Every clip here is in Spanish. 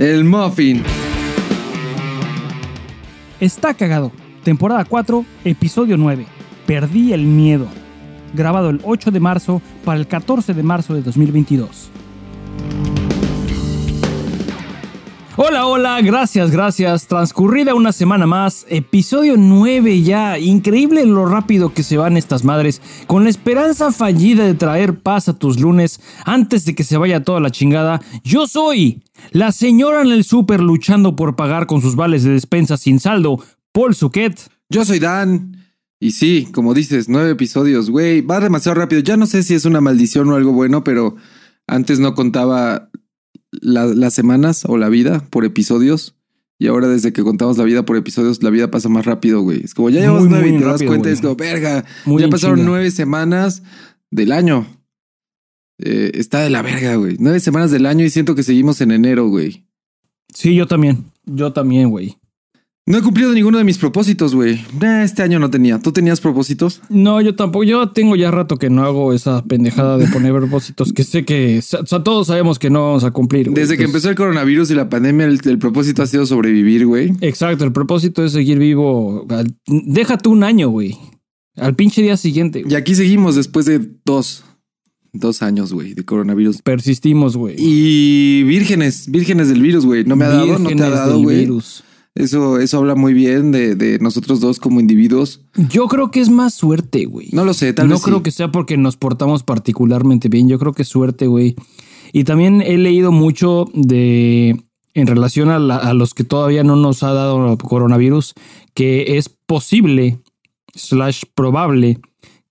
El Muffin. Está cagado. Temporada 4, episodio 9. Perdí el miedo. Grabado el 8 de marzo para el 14 de marzo de 2022. Hola, hola, gracias, gracias. Transcurrida una semana más, episodio 9 ya. Increíble lo rápido que se van estas madres, con la esperanza fallida de traer paz a tus lunes antes de que se vaya toda la chingada. Yo soy la señora en el súper luchando por pagar con sus vales de despensa sin saldo, Paul Suquet. Yo soy Dan. Y sí, como dices, nueve episodios, güey. Va demasiado rápido. Ya no sé si es una maldición o algo bueno, pero antes no contaba la- las semanas o la vida por episodios. Y ahora desde que contamos la vida por episodios, la vida pasa más rápido, güey. Es como ya llevamos nueve y te das cuenta, güey. es como, verga, Muy ya pasaron chinga. nueve semanas del año. Eh, está de la verga, güey. Nueve semanas del año y siento que seguimos en enero, güey. Sí, yo también. Yo también, güey. No he cumplido ninguno de mis propósitos, güey. Eh, Este año no tenía. ¿Tú tenías propósitos? No, yo tampoco. Yo tengo ya rato que no hago esa pendejada de poner propósitos que sé que o sea, todos sabemos que no vamos a cumplir. güey. Desde que Entonces, empezó el coronavirus y la pandemia, el, el propósito ha sido sobrevivir, güey. Exacto, el propósito es seguir vivo. Déjate un año, güey. Al pinche día siguiente. güey. Y aquí seguimos después de dos, dos años, güey, de coronavirus. Persistimos, güey. Y vírgenes, vírgenes del virus, güey. No me ha dado, no te ha Vírgenes dado, güey. virus. Eso, eso habla muy bien de, de nosotros dos como individuos. Yo creo que es más suerte, güey. No lo sé, tal no vez creo sí. que sea porque nos portamos particularmente bien. Yo creo que es suerte, güey. Y también he leído mucho de en relación a, la- a los que todavía no nos ha dado coronavirus, que es posible, slash probable,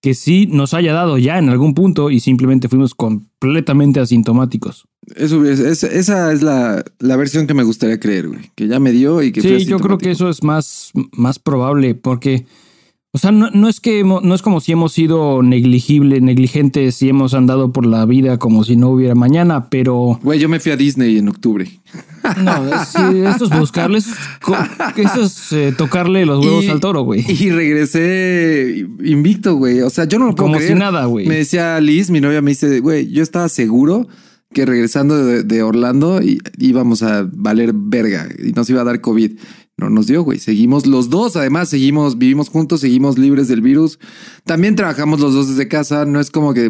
que sí nos haya dado ya en algún punto y simplemente fuimos completamente asintomáticos. Eso es, es- esa es la, la versión que me gustaría creer, güey. Que ya me dio y que Sí, yo creo que eso es más, más probable porque, o sea, no, no es que no es como si hemos sido negligible, negligentes y hemos andado por la vida como si no hubiera mañana, pero Güey, yo me fui a Disney en octubre. no, sí, esto es buscarle, eso es, co- eso es, eh, tocarle los huevos Y- al toro, güey. Y regresé invicto, güey. O sea, yo no lo puedo Como si nada, güey. Me decía Liz, mi novia, me dice, güey, yo estaba seguro que regresando de, de Orlando íbamos a valer verga y nos iba a dar COVID. No nos dio, güey. Seguimos los dos, además, seguimos, vivimos juntos, seguimos libres del virus. También trabajamos los dos desde casa. No es como que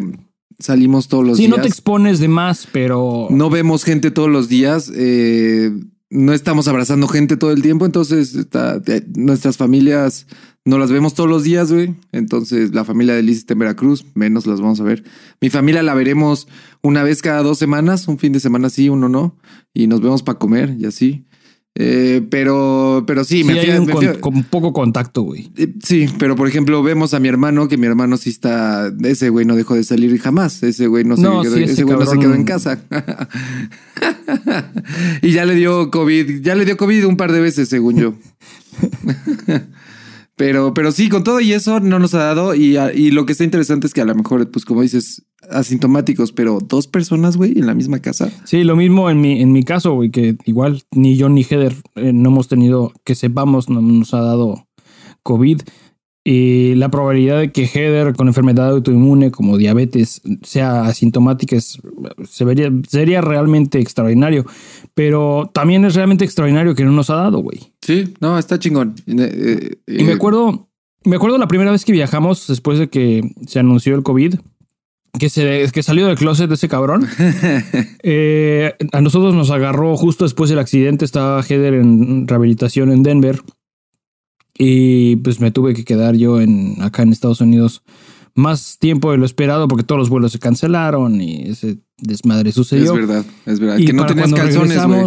salimos todos los Sí, días. no te expones de más, pero No vemos gente todos los días, eh, no estamos abrazando gente todo el tiempo, entonces está- eh, nuestras familias no las vemos todos los días, güey. Entonces la familia de Liz está en Veracruz, menos las vamos a ver. Mi familia la veremos una vez cada dos semanas, un fin de semana sí, uno no, y nos vemos para comer y así. Eh, pero, pero sí, sí me fui, hay un me con, con poco contacto, güey. eh, Sí, pero por ejemplo, vemos a mi hermano, que mi hermano sí está. Ese güey no dejó de salir jamás. Ese güey no se quedó, sí, ese ese güey no se quedó en casa. y ya le dio COVID. Ya le dio COVID un par de veces, según yo. pero, pero sí, con todo y eso no nos ha dado. Y, y lo que está interesante es que a lo mejor, pues como dices, asintomáticos, pero dos personas, güey, en la misma casa. Sí, lo mismo en mi, en mi caso, güey, que igual ni yo ni Heather eh, no hemos tenido, que sepamos, no nos ha dado COVID. Y la probabilidad de que Heather con enfermedad autoinmune como diabetes sea asintomática es, se vería, sería realmente extraordinario. Pero también es realmente extraordinario que no nos ha dado, güey. Sí, no, está chingón. Eh, eh, Y me acuerdo, me acuerdo la primera vez que viajamos después de que se anunció el COVID, que se que salió del closet de ese cabrón. Eh, a nosotros nos agarró justo después del accidente. Estaba Heather en rehabilitación en Denver. Y pues me tuve que quedar yo en acá en Estados Unidos más tiempo de lo esperado porque todos los vuelos se cancelaron y ese desmadre sucedió. Es verdad, es verdad. Y que no tenías calzones, güey.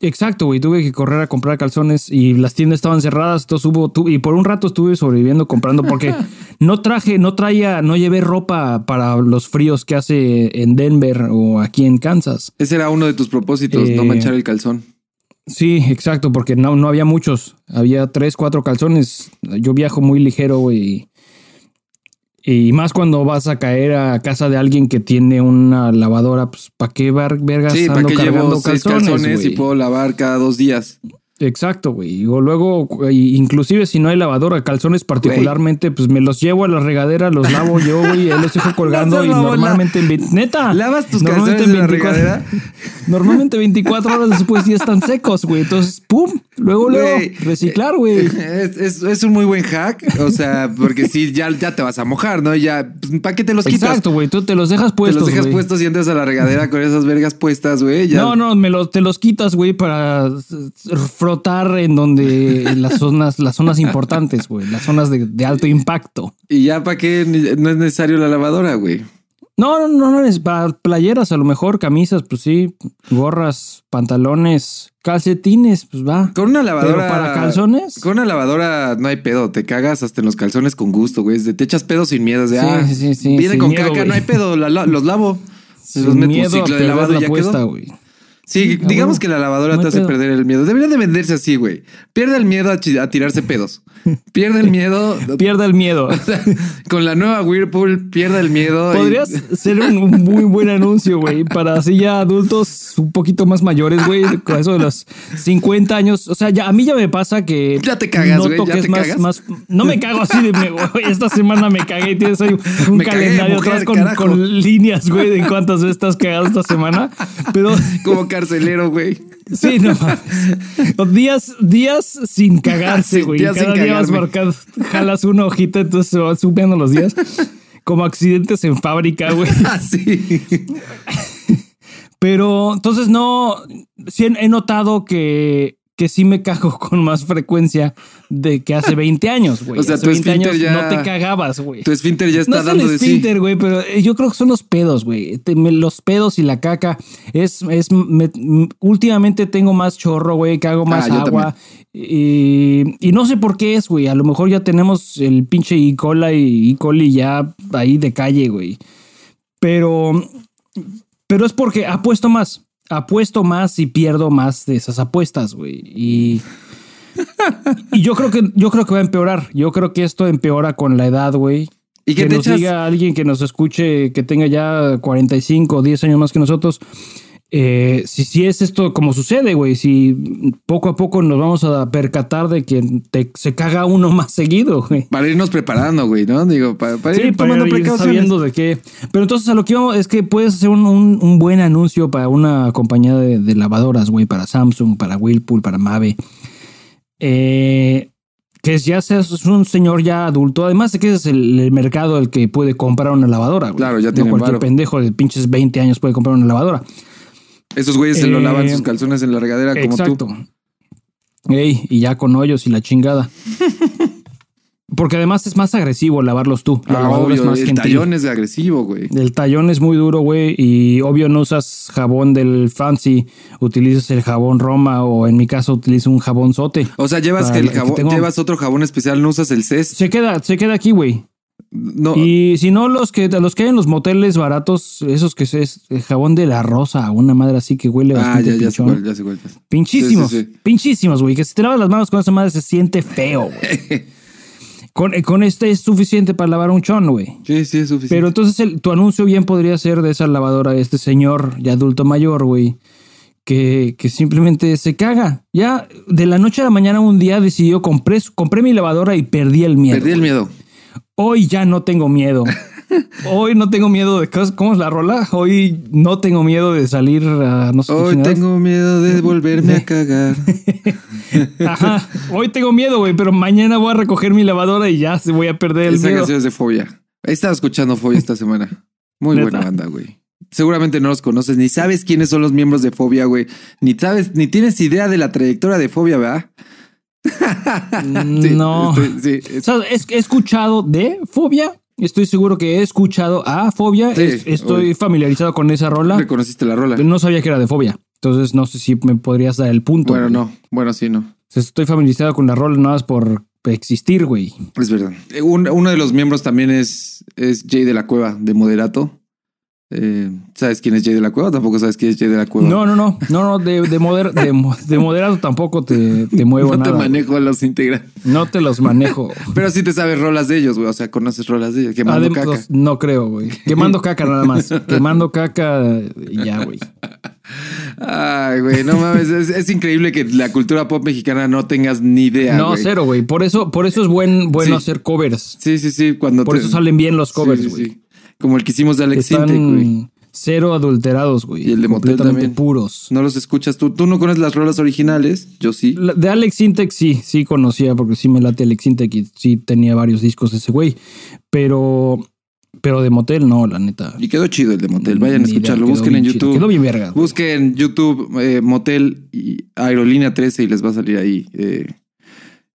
Exacto, güey. Tuve que correr a comprar calzones y las tiendas estaban cerradas. Entonces hubo, tu- y por un rato estuve sobreviviendo comprando porque no traje, no traía, no llevé ropa para los fríos que hace en Denver o aquí en Kansas. Ese era uno de tus propósitos, no Eh, manchar el calzón. Sí, exacto, porque no, no había muchos. Había tres, cuatro calzones. Yo viajo muy ligero, güey. Y más cuando vas a caer a casa de alguien que tiene una lavadora, pues ¿para qué ver- vergas Sí, ando cargando llevo seis calzones, y puedo lavar cada dos días. Exacto, güey. O luego, inclusive si no hay lavadora, calzones particularmente, pues me los llevo a la regadera, los lavo yo, güey, los dejo colgando y normalmente en neta. ¿Lavas tus calzones en la regadera? Normalmente 24 horas después ya están secos, güey. Entonces, pum, luego, luego, reciclar, güey. Es, es- es un muy buen hack, o sea, porque sí, ya, ya te vas a mojar, ¿no? Ya, ¿para qué te los quitas? Exacto, güey. Tú te los dejas Te puestos, los dejas puestos y entras a la regadera con esas vergas puestas, güey. ya. No, no, me los, te los quitas, güey, para eh, frotar en donde en las zonas, las zonas importantes, güey, las zonas de, de alto impacto. Y ya, ¿para qué no es necesario la lavadora, güey? No, no, no, no, es para playeras, a lo mejor, camisas, pues sí, gorras, pantalones, calcetines, pues va. Con una lavadora. Pero para calzones. Con una lavadora no hay pedo. Te cagas hasta en los calzones con gusto, güey. Te echas pedos sin miedo. De, Sí, ah, sí, sí, sí, Viene con miedo, caca, güey. no hay pedo. la- la- los lavo. Sin los meto un ciclo de lavado la ya apuesta, quedó. güey. Sí, Ah, digamos bueno. que la lavadora No te hace pedo. perder el miedo. Debería de venderse así, güey. Pierde el miedo a, a tirarse pedos. Pierde el miedo. Pierda el miedo. con la nueva Whirlpool, pierde el miedo. y- Podrías ser un, muy buen anuncio, güey, para así ya adultos un poquito más mayores, güey, con eso de los 50 años. O sea, ya a mí ya me pasa que Ya te cagas, güey, noto ya que te más, cagas. más, no me cago así de, me- esta semana me cagué y tienes ahí un Me cagué, calendario mujer, atrás con, con líneas, güey, de cuántas veces estás cagado esta semana. Pero Como carcelero, güey. sí, no. Días, días sin cagarse, güey. días Cada sin día vas marcando, jalas una hojita, entonces se van subiendo los días. Como accidentes en fábrica, güey. Así. Pero entonces no, sí he notado que, que sí me cago con más frecuencia de que hace 20 años, güey. O sea, hace tu 20 años esfínter ya- no te cagabas, güey. Tu esfínter ya No está es dando el de sí. esfínter, güey, pero eh, yo creo que son los pedos, güey. Los pedos y la caca. Es, es, me- últimamente tengo más chorro, güey, cago más Ah, yo agua. Y, y no sé por qué es, güey. A lo mejor ya tenemos el pinche E. coli y E. coli ya ahí de calle, güey. Pero, pero es porque apuesto más. Apuesto más y pierdo más de esas apuestas, güey. Y, y yo creo que yo creo que va a empeorar. Yo creo que esto empeora con la edad, güey. ¿Y que te nos echas? diga alguien que nos escuche que tenga ya 45 o 10 años más que nosotros. Eh, si, si es esto como sucede, güey, si poco a poco nos vamos a percatar de que te- se caga uno más seguido, güey. Para irnos preparando, güey, ¿no? Digo, para, para Sí, ir para tomando ir precauciones. sabiendo de qué. Pero entonces a lo que íbamos es que puedes hacer un, un- un buen anuncio para una compañía de, de lavadoras, güey, para Samsung, para Whirlpool, para Mave. Eh, que ya seas un señor ya adulto. Además de que es el, el mercado el que puede comprar una lavadora. güey. Claro, ya no tienen cualquier varo. pendejo de pinches 20 años puede comprar una lavadora. Esos güeyes se lo Eh, lavan sus calzones en la regadera como Exacto. tú. Ey, y ya con hoyos y la chingada. Porque además es más agresivo lavarlos tú. Ah, lavadora es obvio, más el gentil. tallón es agresivo, güey. El tallón es muy duro, güey, y obvio no usas jabón del fancy, utilizas el jabón Roma o en mi caso utilizo un jabón sote. O sea, llevas que el que jabón, tengo- llevas otro jabón especial, no usas el CES. Se queda, se queda aquí, güey. No, Y si no, los que, los que hay en los moteles baratos, esos que es el jabón de la rosa, una madre así que huele ah, bastante ya, ya sé pinchón. cuál, ya sé cuál. ya sé. Pinchísimos, Sí, sí, sí. pinchísimos, güey. Que si te lavas las manos con esa madre se siente feo, güey. con, con este es suficiente para lavar un chon, güey. Sí, sí, es suficiente. Pero entonces el- tu anuncio bien podría ser de esa lavadora de este señor ya adulto mayor, güey, que, que simplemente se caga. Ya de la noche a la mañana un día decidió, compré, mi lavadora y perdí el miedo. Perdí el güey. Hoy ya no tengo miedo. Hoy no tengo miedo de cosas. ¿Cómo es la rola? Hoy no tengo miedo de salir a no sé Hoy tengo miedo de volverme a cagar. Ajá. Hoy tengo miedo, güey, pero mañana voy a recoger mi lavadora y ya se voy a perder el Esa miedo. canción es de Fobia. He estado escuchando Fobia esta semana. Muy buena banda, güey. Seguramente no los conoces, ni sabes quiénes son los miembros de Fobia, güey. Ni sabes, ni tienes idea de la trayectoria de Fobia, ¿verdad? Sí, no. estoy- sí, es- O sea, es- he escuchado de Fobia. Estoy seguro que he escuchado a Fobia. Sí, Es- estoy familiarizado con esa rola. reconociste la rola. No sabía que era de Fobia. Entonces no sé si me podrías dar el punto. Bueno, no. Bueno, sí, no. Estoy familiarizado con la rola nada más por existir, güey. Es verdad. Eh, un- uno de los miembros también es, es Jay de la Cueva, de Moderato. Eh, ¿Sabes quién es Jay de la Cueva? Tampoco sabes quién es Jay de la Cueva. No, no, no. No, no. De, de, moder- de, mo- de moderado tampoco te, te muevo No te nada. manejo a los integrantes. No te los manejo. Pero sí te sabes rolas de ellos, güey. O sea, conoces rolas de ellos. Quemando Adem- caca. no creo, güey. Quemando caca nada más. Quemando caca ya, güey. Ay, güey, no mames. Es, es increíble que la cultura pop mexicana no tengas ni idea. No, güey. cero, güey. Por eso, por eso es buen, bueno Sí. hacer covers. Sí, sí, sí. Cuando Por te- eso salen bien los Sí, covers, sí, güey. Como el que hicimos de Alex Están Sintek, güey. cero adulterados, güey. Y el de Motel también. puros. No los escuchas tú. Tú no conoces las rolas originales. Yo sí. La- De Alex Sintek sí, sí conocía porque sí me late Alex Sintek y sí tenía varios discos de ese güey. Pero, pero de Motel no, la neta. Y quedó chido el de Motel. Vayan a escucharlo. Busquen en bien chido. YouTube. Quedó bien verga. Busquen en YouTube eh, Motel y Aerolínea 13 y les va a salir ahí eh,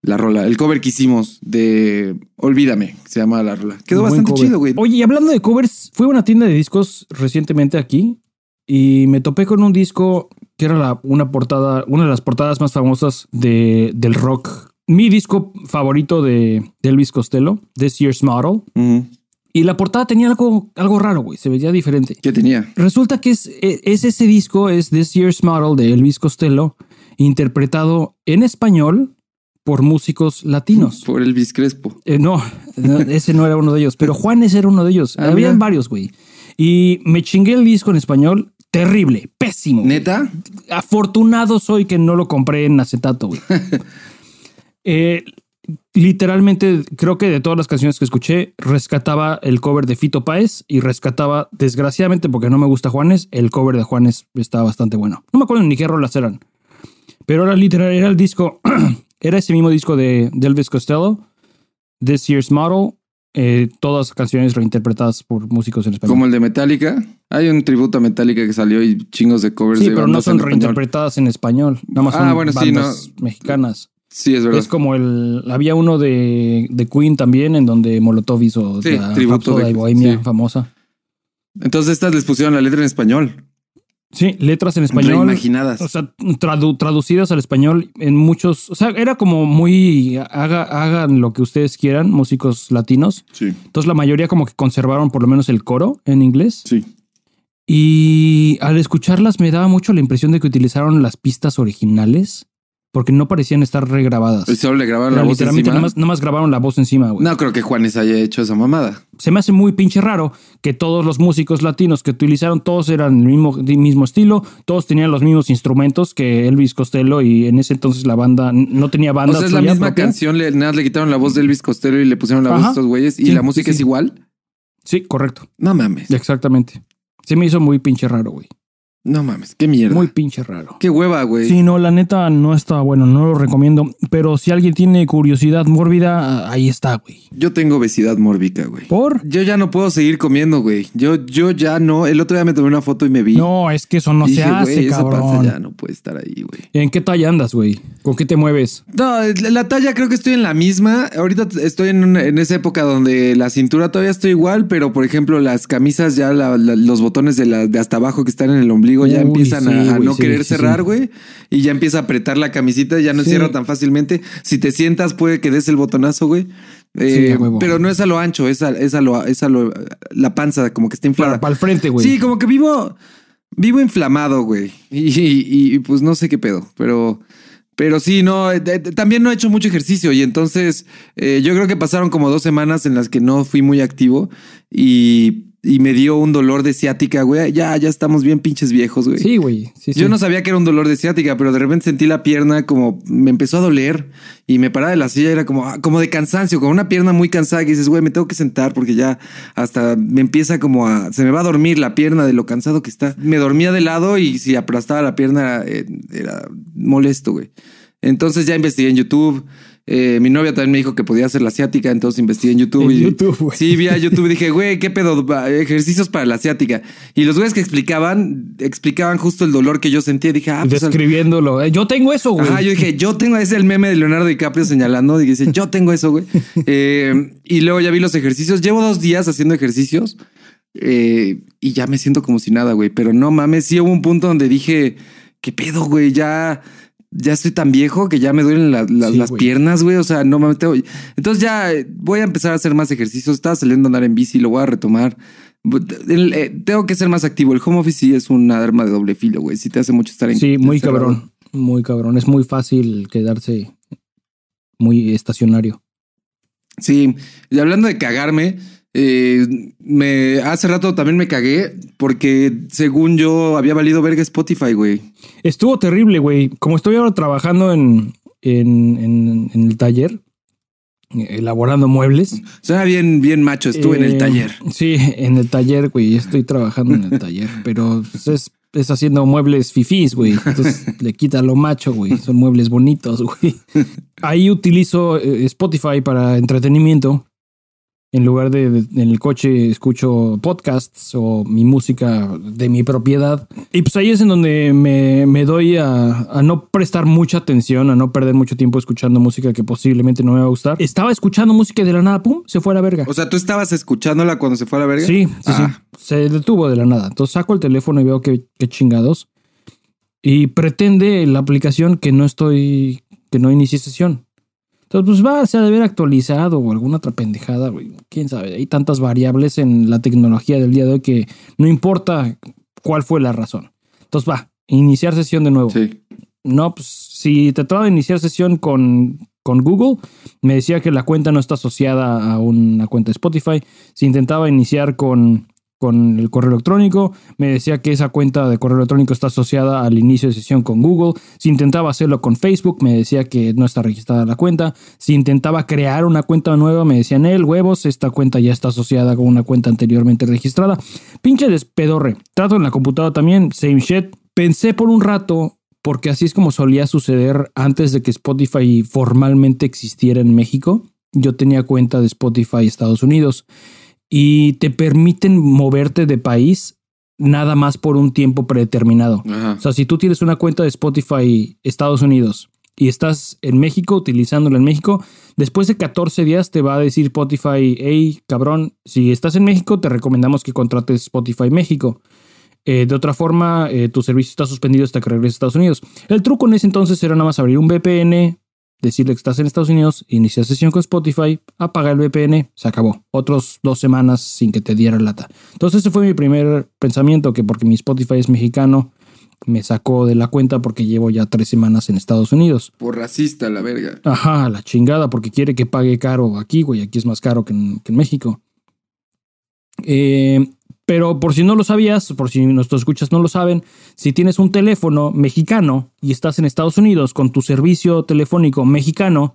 la rola. El cover que hicimos de Olvídame, se llama la rola. Quedó bastante cover. chido, güey. Oye, y hablando de covers, fui a una tienda de discos recientemente aquí y me topé con un disco que era la- una portada, una de las portadas más famosas de, del rock. Mi disco favorito de, de Elvis Costello, This Year's Model. Y la portada tenía algo, algo raro, güey. Se veía diferente. ¿Qué tenía? Resulta que es, e, es ese disco, es This Year's Model de Elvis Costello, interpretado en español por músicos latinos. Por Elvis Crespo. Eh, no, ese no era uno de ellos, pero Juanes era uno de ellos. Ah, Habían mira. varios, güey. Y me chingué el disco en español. Terrible, pésimo. ¿Neta? Afortunado soy que no lo compré en acetato, güey. Eh, literalmente, creo que de todas las canciones que escuché, rescataba el cover de Fito Páez y rescataba, desgraciadamente, porque no me gusta Juanes, el cover de Juanes está bastante bueno. No me acuerdo ni qué rolas eran. Pero era literal, era el disco, era ese mismo disco de, de Elvis Costello, This Year's Model, eh, todas canciones reinterpretadas por músicos en español. Como el de Metallica. Hay un tributo a Metallica que salió y chingos de covers Sí, de pero no bandas son en reinterpretadas en español. Nada más Ah, son bueno, sí, bandas mexicanas. Sí, es verdad. Es como el. Había uno de, de Queen también, en donde Molotov hizo Sí, la tributo de- Bohemia sí. famosa. Entonces estas les pusieron la letra en español. Sí, letras en español. Reimaginadas. O sea, tradu- traducidas al español en muchos. O sea, era como muy. Haga, hagan lo que ustedes quieran, músicos latinos. Sí. Entonces, la mayoría como que conservaron por lo menos el coro en inglés. Sí. Y al escucharlas me daba mucho la impresión de que utilizaron las pistas originales porque no parecían estar regrabadas. Solo le grabaron la voz literalmente encima. nada más, nada más grabaron la voz encima, güey. No creo que Juanes haya hecho esa mamada. Se me hace muy pinche raro que todos los músicos latinos que utilizaron, todos eran el mismo, del mismo estilo, todos tenían los mismos instrumentos que Elvis Costello y en ese entonces la banda no tenía banda. o sea, es la misma propia. canción, le, nada, le quitaron la voz de Elvis Costello y le pusieron la voz de estos güeyes. ¿Y Sí, la música sí, es igual? Sí, correcto. No mames. Exactamente. Se me hizo muy pinche raro, güey. No mames. Qué mierda. Muy pinche raro. Qué hueva, güey. Sí, no, la neta no está bueno, no lo recomiendo. Pero si alguien tiene curiosidad mórbida, ahí está, güey. Yo tengo obesidad mórbica, güey. ¿Por? Yo ya no puedo seguir comiendo, güey. Yo, yo ya no. El otro día me tomé una foto y me vi. No, es que eso no Dije, se hace, güey, esa panza ya no puede estar ahí, güey. ¿En qué talla andas, güey? ¿Con qué te mueves? No, la la talla creo que estoy en la misma. Ahorita estoy en, una- en esa época donde la cintura todavía estoy igual, pero por ejemplo las camisas ya la- la- los botones de, la, de hasta abajo que están en el ombligo ya Uy, empiezan a, sí, a güey, no sí, querer sí, cerrar, güey. Y ya empieza a apretar la camisita, ya no cierra tan fácilmente. Si te sientas puede que des el botonazo, güey. Eh, pero no es a lo ancho, es a, es a lo, es a lo- la panza como que está inflada. Para, para el frente, güey. Sí, como que vivo, vivo inflamado, güey. Y, y- y, pues no sé qué pedo, pero, pero sí, no, eh, también no he hecho mucho ejercicio y entonces eh, yo creo que pasaron como dos semanas en las que no fui muy activo y, y me dio un dolor de ciática, güey. Ya, ya estamos bien pinches viejos, güey. Sí, güey. Sí, sí. Yo no sabía que era un dolor de ciática, pero de repente sentí la pierna como me empezó a doler y me paraba de la silla, era como, ah, como de cansancio, con una pierna muy cansada que dices, güey, me tengo que sentar porque ya hasta me empieza como a, se me va a dormir la pierna de lo cansado que está. Me dormía de lado y si aplastaba la pierna eh, era molesto, güey. Entonces ya investigué en YouTube. Eh, mi novia también me dijo que podía hacer la asiática, entonces investigué en YouTube. En y, YouTube, güey. Sí, vi a YouTube y dije, güey, ¿qué pedo? Ejercicios para la asiática. Y los güeyes que explicaban, explicaban justo el dolor que yo sentía. Dije, ah, pues. Describiéndolo. Eh, Yo tengo eso, güey. Ajá, yo dije, yo tengo, es el meme de Leonardo DiCaprio señalando, y dice, yo tengo eso, güey. Eh, y luego ya vi los ejercicios. Llevo dos días haciendo ejercicios eh, y ya me siento como si nada, güey. Pero no mames, sí hubo un punto donde dije, ¿qué pedo, güey? Ya, ya estoy tan viejo que ya me duelen la- la- Sí, las piernas, güey. O sea, no mames. tengo- Entonces ya eh, voy a empezar a hacer más ejercicios. Estaba saliendo a andar en bici, lo voy a retomar. El- eh, tengo que ser más activo. El home office sí es un arma de doble filo, güey. Sí te hace mucho estar en Sí, muy encerrado. cabrón. Muy cabrón. Es muy fácil quedarse muy estacionario. Sí, y hablando de cagarme, Eh, me, hace rato también me cagué porque según yo había valido verga Spotify, güey. Estuvo terrible, güey. Como estoy ahora trabajando en, en, en- en el taller, elaborando muebles. Suena bien, bien macho, estuve en el Eh, taller. Sí, en el taller, güey. Estoy trabajando en el taller, pero es, es haciendo muebles fifís, güey. Entonces le quita lo macho, güey. Son muebles bonitos, güey. Ahí utilizo eh, Spotify para entretenimiento. En lugar de, de- en el coche escucho podcasts o mi música de mi propiedad. Y pues ahí es en donde me, me doy a, a no prestar mucha atención, a no perder mucho tiempo escuchando música que posiblemente no me va a gustar. Estaba escuchando música y de la nada, pum, se fue a la verga. O sea, ¿tú estabas escuchándola cuando se fue a la verga? Sí, sí, Ah. sí. Se detuvo de la nada. Entonces saco el teléfono y veo que, que chingados. Y pretende la aplicación que no estoy, que no inicié sesión. Entonces, pues va, se ha de haber actualizado o alguna otra pendejada, güey. Quién sabe. Hay tantas variables en la tecnología del día de hoy que no importa cuál fue la razón. Entonces va, iniciar sesión de nuevo. Sí. No, pues si trataba de iniciar sesión con, con Google, me decía que la cuenta no está asociada a una cuenta de Spotify. Si intentaba iniciar con, con el correo electrónico, me decía que esa cuenta de correo electrónico está asociada al inicio de sesión con Google. Si intentaba hacerlo con Facebook, me decía que no está registrada la cuenta. Si intentaba crear una cuenta nueva, me decían, el huevos, esta cuenta ya está asociada con una cuenta anteriormente registrada. Pinche despedorre. Trato en la computadora también, same shit. Pensé por un rato porque así es como solía suceder antes de que Spotify formalmente existiera en México. Yo tenía cuenta de Spotify Estados Unidos y te permiten moverte de país nada más por un tiempo predeterminado. Ajá. O sea, si tú tienes una cuenta de Spotify Estados Unidos y estás en México utilizándola en México, después de 14 días te va a decir Spotify, hey, cabrón, si estás en México te recomendamos que contrates Spotify México. Eh, de otra forma, eh, tu servicio está suspendido hasta que regreses a Estados Unidos. El truco en ese entonces era nada más abrir un VPN, decirle que estás en Estados Unidos, iniciar sesión con Spotify, apagar el VPN, se acabó. Otros dos semanas sin que te diera lata. Entonces ese fue mi primer pensamiento, que porque mi Spotify es mexicano, me sacó de la cuenta porque llevo ya tres semanas en Estados Unidos. Por racista, la verga. Ajá, la chingada, porque quiere que pague caro aquí, güey. Aquí es más caro que en, que en México. Eh, pero por si no lo sabías, por si nuestros escuchas no lo saben, si tienes un teléfono mexicano y estás en Estados Unidos con tu servicio telefónico mexicano,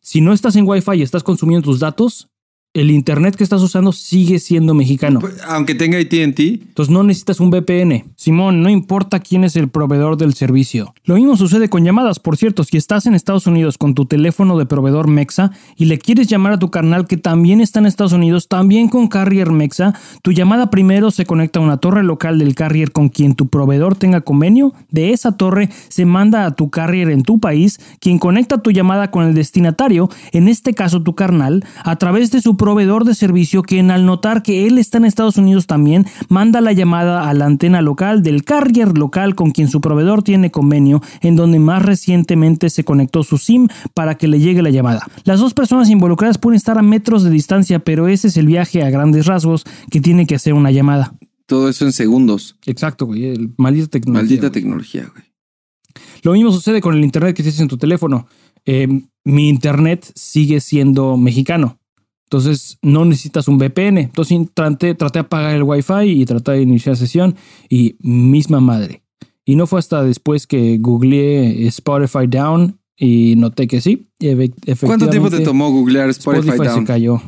si no estás en Wi-Fi y estás consumiendo tus datos, el internet que estás usando sigue siendo mexicano. Pues, Aunque tenga ATT, Entonces no necesitas un VPN. Simón, no importa quién es el proveedor del servicio. Lo mismo sucede con llamadas. Por cierto, si estás en Estados Unidos con tu teléfono de proveedor Mexa y le quieres llamar a tu carnal que también está en Estados Unidos, también con Carrier Mexa, tu llamada primero se conecta a una torre local del Carrier con quien tu proveedor tenga convenio. De esa torre se manda a tu Carrier en tu país, quien conecta tu llamada con el destinatario, en este caso tu carnal, a través de su proveedor de servicio, quien al notar que él está en Estados Unidos también, manda la llamada a la antena local del carrier local con quien su proveedor tiene convenio, en donde más recientemente se conectó su SIM para que le llegue la llamada. Las dos personas involucradas pueden estar a metros de distancia, pero ese es el viaje a grandes rasgos que tiene que hacer una llamada. todo eso en segundos. Exacto, güey. El, maldita tecnología. Maldita güey. tecnología, güey. Lo mismo sucede con el internet que tienes en tu teléfono. Eh, mi internet sigue siendo mexicano. Entonces no necesitas un VPN. Entonces traté, traté de apagar el Wi-Fi y traté de iniciar sesión y misma madre. Y no fue hasta después que googleé Spotify Down y noté que sí. ¿Cuánto tiempo te tomó googlear Spotify, Spotify, se Down? cayó.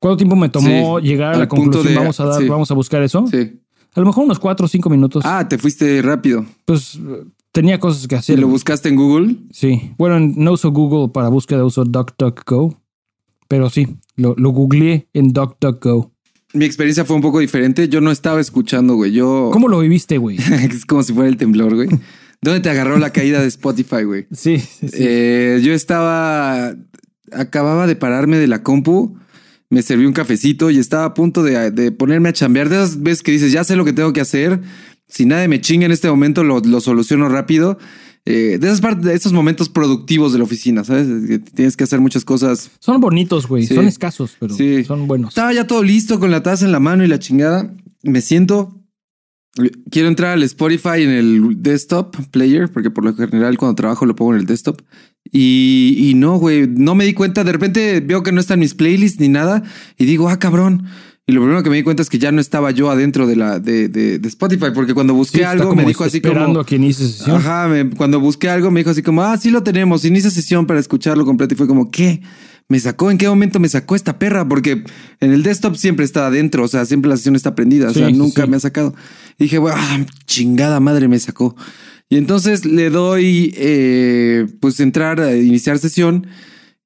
¿Cuánto tiempo me tomó Sí, llegar a la conclusión? de- vamos a dar, sí. vamos a buscar eso. Sí. A lo mejor unos cuatro o cinco minutos. Ah, te fuiste rápido. Pues tenía cosas que ¿Y hacer. lo buscaste en Google? Sí, bueno, no uso Google para búsqueda, uso DuckDuckGo. Pero sí, lo, lo googleé en DuckDuckGo. Mi experiencia fue un poco diferente. Yo no estaba escuchando, güey. Yo. ¿Cómo lo viviste, güey? es como si fuera el temblor, güey. ¿Dónde te agarró la caída de Spotify, güey? Sí, sí, sí. Eh, yo estaba. Acababa de pararme de la compu. Me serví un cafecito y estaba a punto de, de ponerme a chambear. De esas veces que dices, ya sé lo que tengo que hacer. Si nadie me chinga en este momento, lo, lo soluciono rápido. Eh, de esas partes, de esos momentos productivos de la oficina, ¿sabes? Que Tienes que hacer muchas cosas. Son bonitos, güey. Sí. Son escasos, pero Sí. son buenos. Estaba ya todo listo con la taza en la mano y la chingada. Me siento Quiero entrar al Spotify en el desktop player, porque por lo general cuando trabajo lo pongo en el desktop. Y, y no, güey, no me di cuenta. De repente veo que no están mis playlists ni nada. Y digo, ah, cabrón. Y lo primero que me di cuenta es que ya no estaba yo adentro de la de, de, de Spotify, porque cuando busqué Sí, algo me dijo así como. a que inicie sesión. Ajá, me- cuando busqué algo me dijo así como, ah, sí lo tenemos, inicia sesión para escucharlo completo. Y fue como, ¿qué? ¿Me sacó? ¿En qué momento me sacó esta perra? Porque en el desktop siempre está adentro, o sea, siempre la sesión está prendida, o Sí, sea, sí, nunca sí. me ha sacado. Y dije, bueno, ah, chingada madre me sacó. Y entonces le doy, eh, pues, entrar a iniciar sesión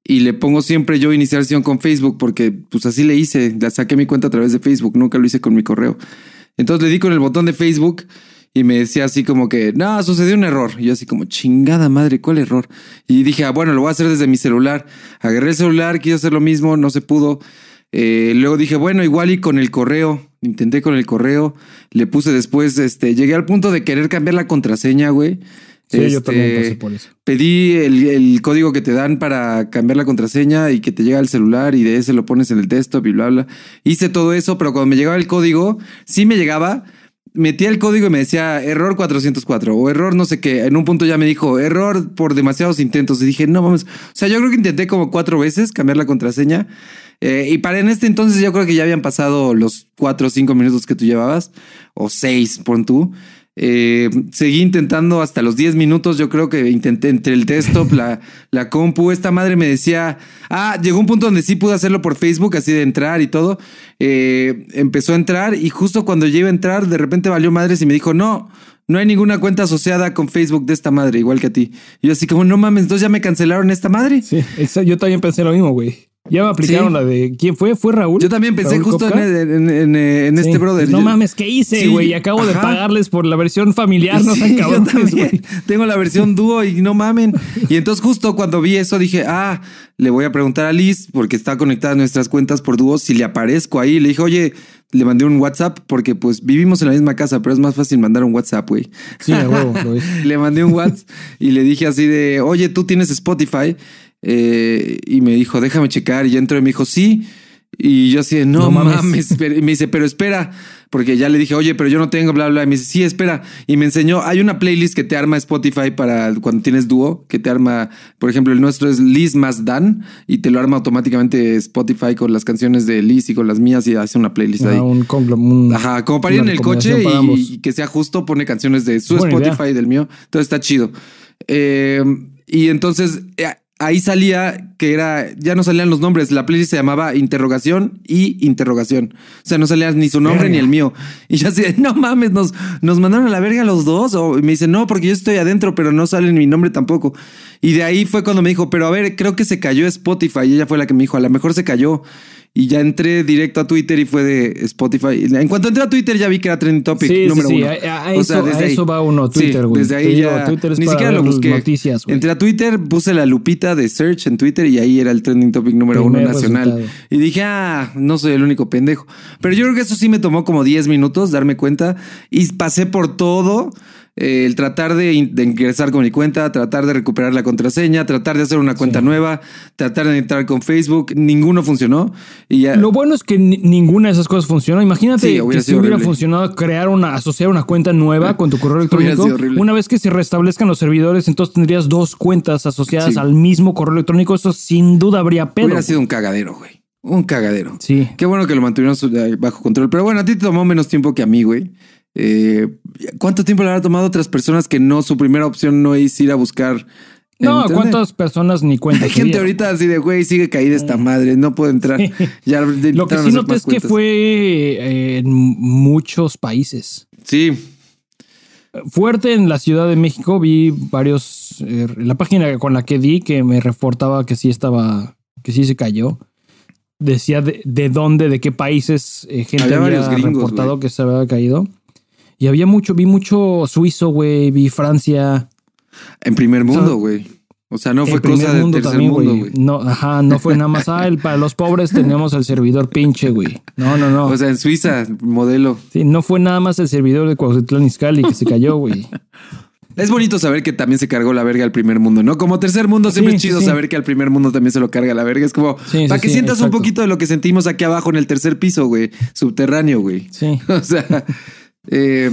y le pongo siempre yo iniciar sesión con Facebook porque, pues, así le hice. La saqué mi cuenta a través de Facebook, nunca lo hice con mi correo. Entonces le di con el botón de Facebook y me decía así como que, no, sucedió un error. Y yo así como, chingada madre, ¿cuál error? Y dije, ah, bueno, lo voy a hacer desde mi celular. Agarré el celular, quise hacer lo mismo, no se pudo. Eh, luego dije, bueno, igual y con el correo. Intenté con el correo. Le puse después, este, llegué al punto de querer cambiar la contraseña, güey. Sí, yo Este, también pasé por eso. Pedí el, el código que te dan para cambiar la contraseña y que te llega al celular y de ese lo pones en el desktop y bla, bla. Hice todo eso, pero cuando me llegaba el código, sí me llegaba. Metía el código y me decía error 404 o error no sé qué. En un punto ya me dijo error por demasiados intentos y dije, no vamos. O sea, yo creo que intenté como cuatro veces cambiar la contraseña. Eh, y para en este entonces yo creo que ya habían pasado los cuatro o cinco minutos que tú llevabas, o seis, pon tú. Eh, seguí intentando hasta los 10 minutos. Yo creo que intenté entre el desktop, la, la compu. Esta madre me decía, ah, llegó un punto donde sí pude hacerlo por Facebook, así de entrar y todo. Eh, empezó a entrar y justo cuando yo iba a entrar, de repente valió madres y me dijo, no, no hay ninguna cuenta asociada con Facebook de esta madre, igual que a ti. Y yo así como, no mames, entonces ya me cancelaron esta madre. Sí, exacto. Yo también pensé lo mismo, güey. Ya me aplicaron Sí. la de quién fue, fue Raúl. Yo también pensé Raúl justo en, en- en- en Sí. este brother. No Yo- mames, ¿qué hice, Sí, güey? Acabo de pagarles por la versión familiar, no Sí, sean yo cabrones, también. güey. Tengo la versión dúo y no mamen. Y entonces justo cuando vi eso dije, ah, le voy a preguntar a Liz, porque está conectada a nuestras cuentas por dúo, si le aparezco ahí. Le dije, oye, le mandé un WhatsApp porque pues vivimos en la misma casa, pero es más fácil mandar un WhatsApp, güey. Sí, a huevo, le mandé un WhatsApp y le dije así de, oye, tú tienes Spotify. Eh, y me dijo, déjame checar. Y ya entró y me dijo, sí. Y yo así no, No mames. mames. Me dice, pero espera, porque ya le dije, oye, pero yo no tengo, bla, bla. Y me dice, sí, espera. Y me enseñó, hay una playlist que te arma Spotify para cuando tienes dúo, que te arma, por ejemplo, el nuestro es Liz más Dan y te lo arma automáticamente Spotify con las canciones de Liz y con las mías y hace una playlist ahí. Ah, un conglom- un- Ajá, como para ir en el coche y, y que sea justo, pone canciones de su Buena idea. Spotify y del mío. Entonces está chido. Eh, y entonces eh, ahí salía que era, ya no salían los nombres. La playlist se llamaba interrogación y interrogación. O sea, no salía ni su nombre Verga. ni el mío. Y yo así, no mames, nos, nos mandaron a la verga los dos. O me dice, no, porque yo estoy adentro, pero no sale mi nombre tampoco. Y de ahí fue cuando me dijo, pero a ver, creo que se cayó Spotify. Y ella fue la que me dijo, a lo mejor se cayó. Y ya entré directo a Twitter y fue de Spotify. En cuanto entré a Twitter ya vi que era trending topic Sí, sí, número sí, uno. a- a eso- a eso va uno, Sí, Twitter, güey. desde ahí ya ni siquiera lo busqué. noticias. Entré a Twitter, puse la lupita de search en Twitter y ahí era el trending topic número Primer uno nacional. resultado. Y dije, ah, no soy el único pendejo. Pero yo creo que eso sí me tomó como 10 minutos darme cuenta y pasé por todo. Eh, el tratar de, in- de ingresar con mi cuenta, tratar de recuperar la contraseña, tratar de hacer una cuenta nueva, tratar de entrar con Facebook, ninguno funcionó. Y ya, Lo bueno es que ni- ninguna de esas cosas funcionó. Imagínate Sí, que si hubiera funcionado crear una, asociar una cuenta nueva con tu correo electrónico. Una vez que se restablezcan los servidores, entonces tendrías dos cuentas asociadas Sí. al mismo correo electrónico. Eso sin duda habría pedo. hubiera sido un cagadero, güey. Un cagadero. Sí. Qué bueno que lo mantuvieron bajo control. Pero bueno, a ti te tomó menos tiempo que a mí, güey. Eh, ¿Cuánto tiempo le habrá tomado a otras personas que no, su primera opción no es ir a buscar? No, internet? ¿cuántas personas ni cuenta? Hay gente ahorita así de, güey, sigue caída esta madre, no puedo entrar. Ya Lo que sí noté es que cuentas. fue eh, en muchos países. Sí, Fuerte en la Ciudad de México vi varios. eh, la página con la que di que me reportaba que sí estaba. que sí se cayó. Decía de, de dónde, de qué países eh, gente Había había, gringos, reportado que se había caído. Y había mucho, vi mucho suizo, güey, vi Francia. en primer mundo, güey. O sea, no fue cosa de mundo tercer también, mundo, güey. No, ajá, no fue nada más. Ah, el- para los pobres tenemos el servidor pinche, güey. No, no, no. O sea, en Suiza, modelo. Sí, no fue nada más el servidor de Cuauhtémoc Izcalli que se cayó, güey. Es bonito saber que también se cargó la verga al primer mundo, ¿no? Como tercer mundo siempre Sí, es chido sí, sí. saber que al primer mundo también se lo carga la verga. Es como Sí, para que sientas un poquito de lo que sentimos aquí abajo en el tercer piso, güey. Subterráneo, güey. Sí. O sea, eh,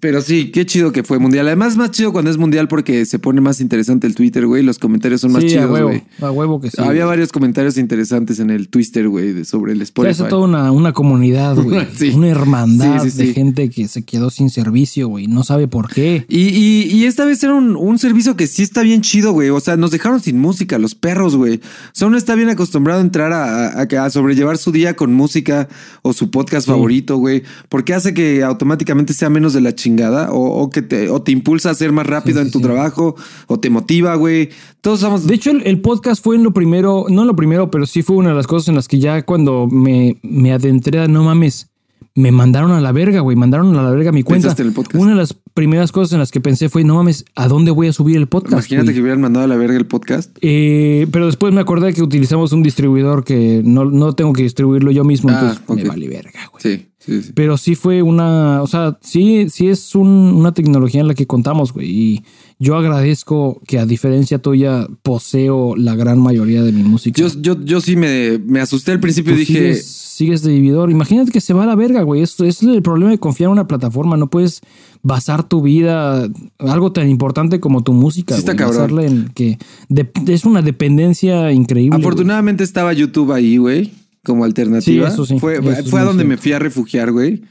Pero sí, qué chido que fue mundial. Además, es más chido cuando es mundial porque se pone más interesante el Twitter, güey. Los comentarios son más sí, a chidos, güey. a huevo que sí. Había güey. varios comentarios interesantes en el Twitter, güey, sobre el Spotify. hace toda una, una comunidad, güey. Sí. Una hermandad Sí, de gente que se quedó sin servicio, güey. No sabe por qué. Y, y, y esta vez era un, un servicio que sí está bien chido, güey. O sea, nos dejaron sin música, los perros, güey. O sea, uno está bien acostumbrado a entrar a, a- a sobrellevar su día con música o su podcast favorito, güey. Porque hace que automáticamente sea menos de la chingada o, o que te, o te impulsa a ser más rápido Sí, en tu sí. trabajo o te motiva, güey. Todos somos... De hecho, el, el podcast fue en lo primero, no lo primero, pero sí fue una de las cosas en las que ya cuando me, me adentré a no mames, me mandaron a la verga, güey. Mandaron a la verga mi cuenta. Pensaste en el podcast. Una de las primeras cosas en las que pensé fue, no mames, ¿a dónde voy a subir el podcast? Imagínate güey? que hubieran mandado a la verga el podcast. Eh, pero después me acordé que utilizamos un distribuidor que no, no tengo que distribuirlo yo mismo, Ah, entonces ok. me vale verga, güey. Sí, sí, sí. Pero sí fue una, o sea, sí, sí es un- una tecnología en la que contamos, güey. Y yo agradezco que a diferencia tuya poseo la gran mayoría de mi música. Yo, yo, yo sí me, me asusté al principio y dije... sigues, sigues de vividor. Imagínate que se va a la verga, güey. Esto es el problema de confiar en una plataforma. No puedes basar tu vida algo tan importante como tu música. Sí está güey. cabrón. Basarla en que de- es una dependencia increíble. güey. Afortunadamente estaba YouTube ahí, güey, como alternativa. Sí, eso sí, Fue, eso es fue a donde me fui a refugiar, güey.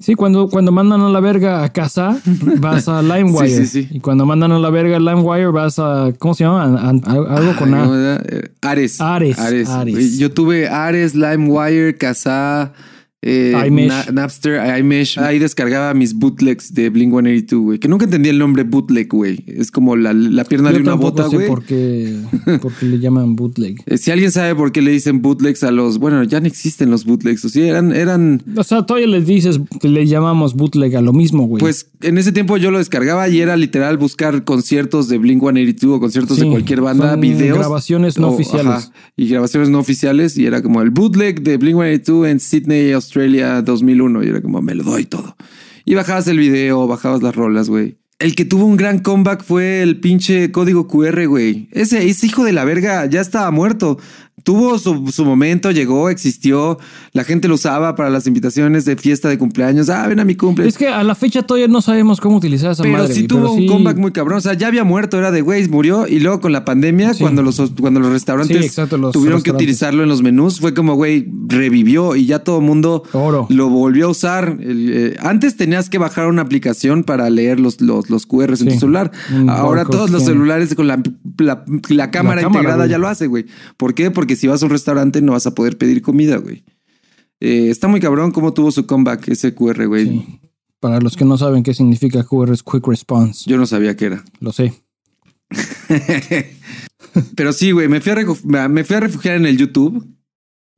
Sí, cuando, cuando mandan a la verga a casa, vas a LimeWire. Sí, sí, sí. Y cuando mandan a la verga a LimeWire, vas a. ¿Cómo se llama? A- a- algo con Ay, ¿cómo A. Eh, Ares. Ares, Ares. Güey, Yo tuve Ares, LimeWire, Kazaa, eh. Na- Napster, iMesh. Ahí descargaba mis bootlegs de Blink 182, güey. Que nunca entendí el nombre bootleg, güey. Es como la, la pierna Yo de una bota, güey. por qué, por qué le llaman bootleg. Eh, Si alguien sabe por qué le dicen bootlegs a los. Bueno, ya no existen los bootlegs. O sea, eran, eran. O sea, todavía les dices que le llamamos bootleg a lo mismo, güey. Pues en ese tiempo yo lo descargaba y era literal buscar conciertos de Blink 182 o conciertos de Sí, cualquier banda, videos. grabaciones no o- oficiales. y grabaciones no oficiales. Y era como el bootleg de Blink 182 en Sydney, Australia 2001. Y era como me lo doy todo. Y bajabas el video, bajabas las rolas, güey. El que tuvo un gran comeback fue el pinche código QR, güey. Ese, ese hijo de la verga ya estaba muerto. Tuvo su, su momento, llegó, existió. La gente lo usaba para las invitaciones de fiesta de cumpleaños. Ah, ven a mi cumpleaños. es que a la fecha todavía no sabemos cómo utilizar esa Pero madre. sí tuvo pero un sí- comeback muy cabrón. O sea, ya había muerto, era de güey, murió. Y luego con la pandemia, Sí. cuando, los, cuando los restaurantes Sí, exacto, los tuvieron que utilizarlo en los menús, fue como güey, revivió y ya todo el mundo Oro. lo volvió a usar. El, eh, antes tenías que bajar una aplicación para leer los, los, los QRs en tu celular. Ahora todos los celulares con la, la, la cámara cámara, integrada güey. ya lo hace, güey. ¿Por qué? Porque si vas a un restaurante no vas a poder pedir comida, güey. Eh, está muy cabrón cómo tuvo su comeback ese QR, güey. Sí. Para los que no saben qué significa QR es Quick Response. Yo no sabía qué era. Lo sé. Pero sí, güey, me, fui a refu- me- me fui a refugiar en el YouTube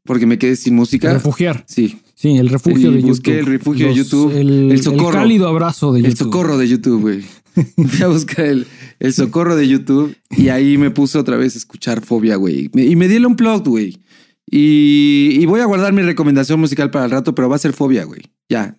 porque me quedé sin música. Refugiar. Sí, Sí, el refugio Y de YouTube. busqué el refugio de YouTube, El, el socorro. cálido abrazo de el YouTube. socorro de YouTube, güey. Fui a buscar el, el socorro de YouTube y ahí me puse otra vez a escuchar Fobia, güey. Y me di el unplugged, güey. Y, y voy a guardar mi recomendación musical para el rato, pero va a ser Fobia, güey. Ya,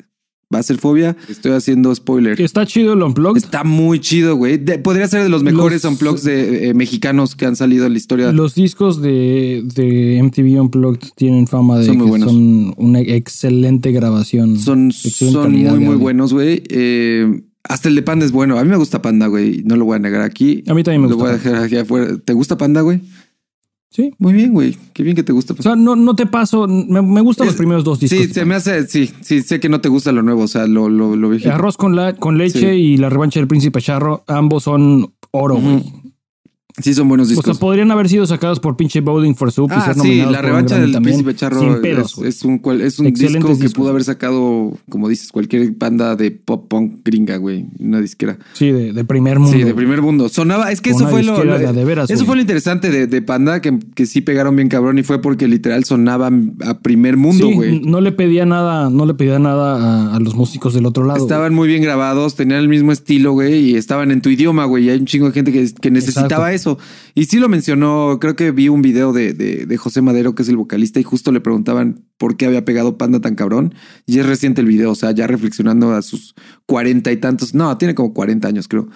va a ser Fobia. Estoy haciendo spoiler. Está chido el Unplugged. Está muy chido, güey. De- Podría ser de los mejores Los- unplugs de, eh, mexicanos que han salido en la historia. Los discos de, de MTV Unplugged tienen fama de Son muy que buenos. son una excelente grabación. Son, excelente son muy, muy buenos, güey. Eh, hasta el de Panda es bueno. A mí me gusta Panda, güey. No lo voy a negar aquí. A mí también me Lo gusta voy a dejar aquí afuera. ¿Te gusta Panda, güey? Sí. Muy bien, güey. Qué bien que te gusta. O sea, no, no te paso. Me, me gustan los primeros dos discos. Sí, se me hace, sí, sí, sé que no te gusta lo nuevo, o sea, lo, lo, lo. Arroz con, la, con leche Sí. y la revancha del príncipe charro, ambos son oro, güey. Sí, son buenos O sea, discos. podrían haber sido sacados por pinche Bowling for Soup y Ah, ser sí, la revancha del también, Príncipe Charro es, es un, es un disco que discos. pudo haber sacado, como dices, cualquier banda de pop punk gringa, güey, una disquera. Sí, de, de primer mundo. Sí, de primer mundo. Sonaba, es que eso fue lo, de veras, eso güey. fue lo interesante de, de Panda, que, que sí pegaron bien cabrón y fue porque literal sonaban a primer mundo, Sí, güey. no le pedía nada, no le pedía nada a, a los músicos del otro lado. Estaban muy bien grabados, tenían el mismo estilo, güey, y estaban en tu idioma, güey. Y hay un chingo de gente que, que necesitaba eso. Y sí lo mencionó, creo que vi un video de, de, José Madero, que es el vocalista, y justo le preguntaban por qué había pegado Panda tan cabrón. Y es reciente el video, o sea, ya reflexionando a sus cuarenta y tantos, no, tiene como 40 años, creo.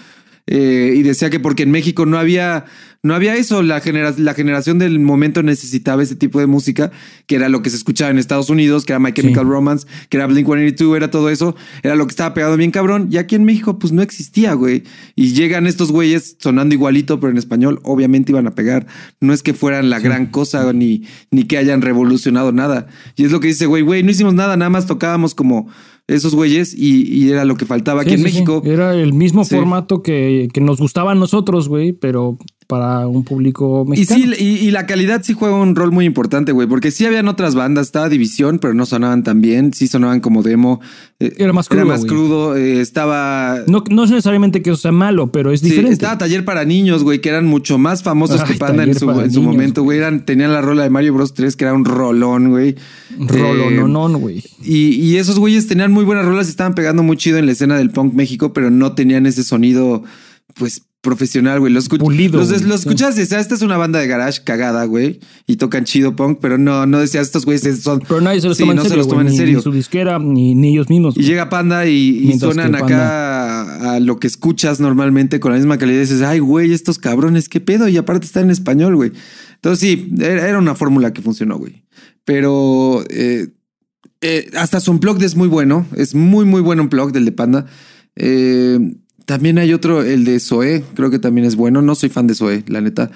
eh, y decía que porque en México no había, no había eso, la, la generación del momento necesitaba ese tipo de música, que era lo que se escuchaba en Estados Unidos, que era My Chemical Romance, que era Blink 182, era todo eso, era lo que estaba pegado bien cabrón, y aquí en México pues no existía, güey. Y llegan estos güeyes sonando igualito, pero en español obviamente iban a pegar. No es que fueran la gran cosa ni, ni que hayan revolucionado nada. Y es lo que dice, güey, güey, no hicimos nada, nada más tocábamos como esos güeyes y, era lo que faltaba aquí en México. Era el mismo formato que, que, nos gustaba a nosotros, güey, pero para un público mexicano. Y sí, y, la calidad sí juega un rol muy importante, güey, porque sí habían otras bandas, estaba División, pero no sonaban tan bien, sí sonaban como demo. Eh, era más crudo. Era más crudo, eh, estaba... No, no es necesariamente que eso sea malo, pero es diferente. estaba Taller para Niños, güey, que eran mucho más famosos que Panda en su, en su momento, güey. Eran, tenían la rola de Mario Bros 3, que era un rolón, güey. Rolón, güey. y, y esos güeyes tenían muy buenas rolas y estaban pegando muy chido en la escena del punk México, pero no tenían ese sonido, pues profesional, güey. Los, Pulido, los, los escuchas y decías, esta es una banda de garage cagada, güey. Y tocan chido punk, pero no, no decías, estos güeyes son. Pero nadie se los toma en serio. Se los toman en serio. Ni, su disquera, ni, ni, ellos mismos. Y llega Panda y, y suenan acá a, lo que escuchas normalmente con la misma calidad. Y dices, ay, güey, estos cabrones, qué pedo. Y aparte está en español, güey. Entonces sí, era una fórmula que funcionó, güey. Pero eh, eh, hasta su unplugged es muy bueno. Es muy, muy bueno un unplugged del de Panda. Eh, también hay otro, el de Zoé, creo que también es bueno. No soy fan de Zoé, la neta.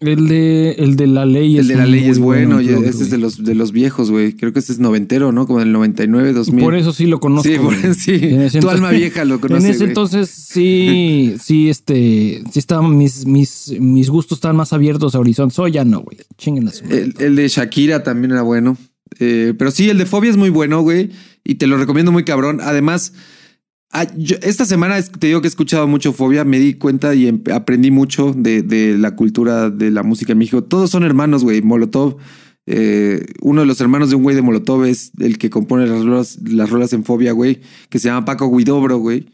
El de, el de la ley es El de la ley es bueno. y este es de los, de los viejos, güey. Creo que este es noventero, ¿no? Como del 99, 2000. Por eso sí lo conozco. Sí, sí. Tu alma vieja lo conoce. En ese entonces sí, sí, este, sí estaban mis, mis, mis gustos están más abiertos a Horizon. Soy ya no, güey. Chinguen el, el, de Shakira también era bueno. Eh, pero sí, el de Fobia es muy bueno, güey. Y te lo recomiendo muy cabrón. Además, Ah, esta semana te digo que he escuchado mucho Fobia, me di cuenta y aprendí mucho de, la cultura de la música en México. Todos son hermanos, güey. Molotov, eh, uno de los hermanos de un güey de Molotov es el que compone las rolas, las rolas en Fobia, güey, que se llama Paco Guidobro, güey.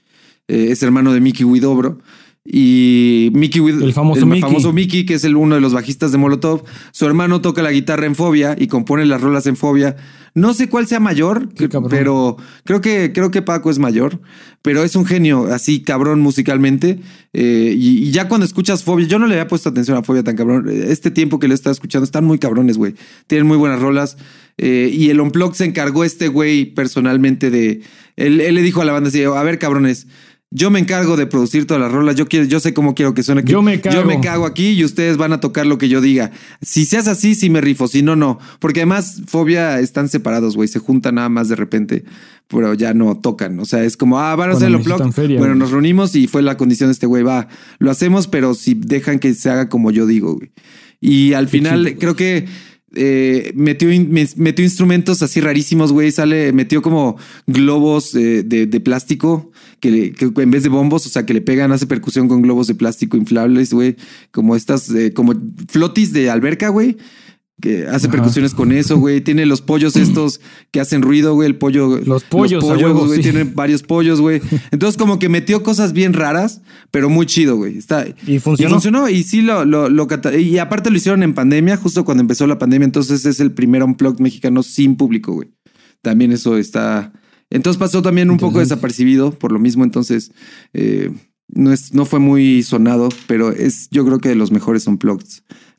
Eh, es hermano de Mickey Guidobro. Y Mickey, el famoso, el famoso Mickey, que es el uno de los bajistas de Molotov, su hermano toca la guitarra en Fobia y compone las rolas en Fobia. No sé cuál sea mayor, pero creo que, creo que Paco es mayor, pero es un genio así cabrón musicalmente. Eh, y, ya cuando escuchas Fobia, yo no le había puesto atención a Fobia tan cabrón. Este tiempo que lo estaba escuchando están muy cabrones, güey. Tienen muy buenas rolas. Eh, y el Unplug se encargó este güey personalmente de. Él, él le dijo a la banda así: A ver, cabrones yo me encargo de producir todas las rolas. Yo quiero, yo sé cómo quiero que suene aquí. Yo me cago. Yo me cago aquí y ustedes van a tocar lo que yo diga. Si seas así, sí me rifo. Si no, no. Porque además, Fobia están separados, güey. Se juntan nada más de repente, pero ya no tocan. O sea, es como, ah, van a hacer el blog. Bueno, nos reunimos y fue la condición de este güey. Va, lo hacemos, pero si dejan que se haga como yo digo, güey. Y al final, creo que eh, metió, metió instrumentos así rarísimos, güey. Sale, metió como globos eh, de, de, plástico que, en vez de bombos, o sea, que le pegan, hace percusión con globos de plástico inflables, güey. Como estas, eh, como flotis de alberca, güey que hace percusiones con eso, güey. Tiene los pollos estos que hacen ruido, güey. El pollo. Los pollos, güey. Tiene varios pollos, güey. Entonces, como que metió cosas bien raras, pero muy chido, güey. Está, y funcionó. Y funcionó. Y sí lo, lo, lo, Y aparte lo hicieron en pandemia, justo cuando empezó la pandemia. Entonces es el primer unplugged mexicano sin público, güey. También eso está. Entonces pasó también un poco desapercibido por lo mismo. Entonces, eh, no, es, no fue muy sonado, pero es yo creo que de los mejores unplugged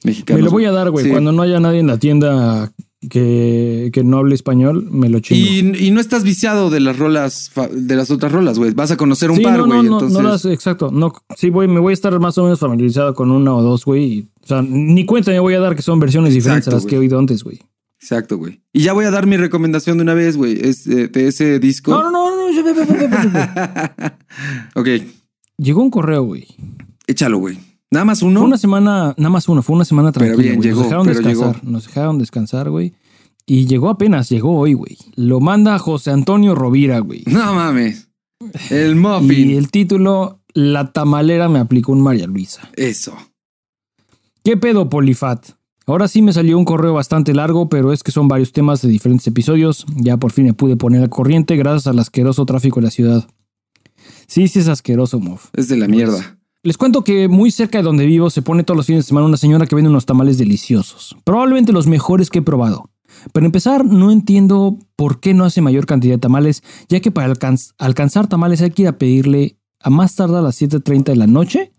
mexicanos. Me lo voy a dar, güey. Cuando no haya nadie en la tienda que, que, no hable español, me lo chingo. Y, y, no estás viciado de las rolas, de las otras rolas, güey. Vas a conocer un par, güey. No, no, no, las, exacto. No, sí, voy, me voy a estar más o menos familiarizado con una o dos, güey. O sea, ni cuenta me voy a dar que son versiones diferentes a las que he oído antes, güey. Exacto, güey. Y ya voy a dar mi recomendación de una vez, güey. Es de, ese disco. No, no, no, no. ok. Llegó un correo, güey. Échalo, güey. Nada más uno. Fue una semana, nada más uno, fue una semana tranquila. Pero bien, llegó, nos dejaron descansar, nos dejaron descansar, güey. Y llegó apenas, llegó hoy, güey. Lo manda José Antonio Rovira, güey. No mames. El muffin. Y el título, La tamalera me aplicó un María Luisa. Eso. ¿Qué pedo, Polifat? Ahora sí me salió un correo bastante largo, pero es que son varios temas de diferentes episodios. Ya por fin me pude poner al corriente gracias al asqueroso tráfico de la ciudad. Sí, sí es asqueroso, Moff. Es de la mierda. Les cuento que muy cerca de donde vivo se pone todos los fines de semana una señora que vende unos tamales deliciosos. Probablemente los mejores que he probado. Para empezar, no entiendo por qué no hace mayor cantidad de tamales, ya que para alcanzar tamales hay que ir a pedirle a más tardar a las 7.30 de la noche,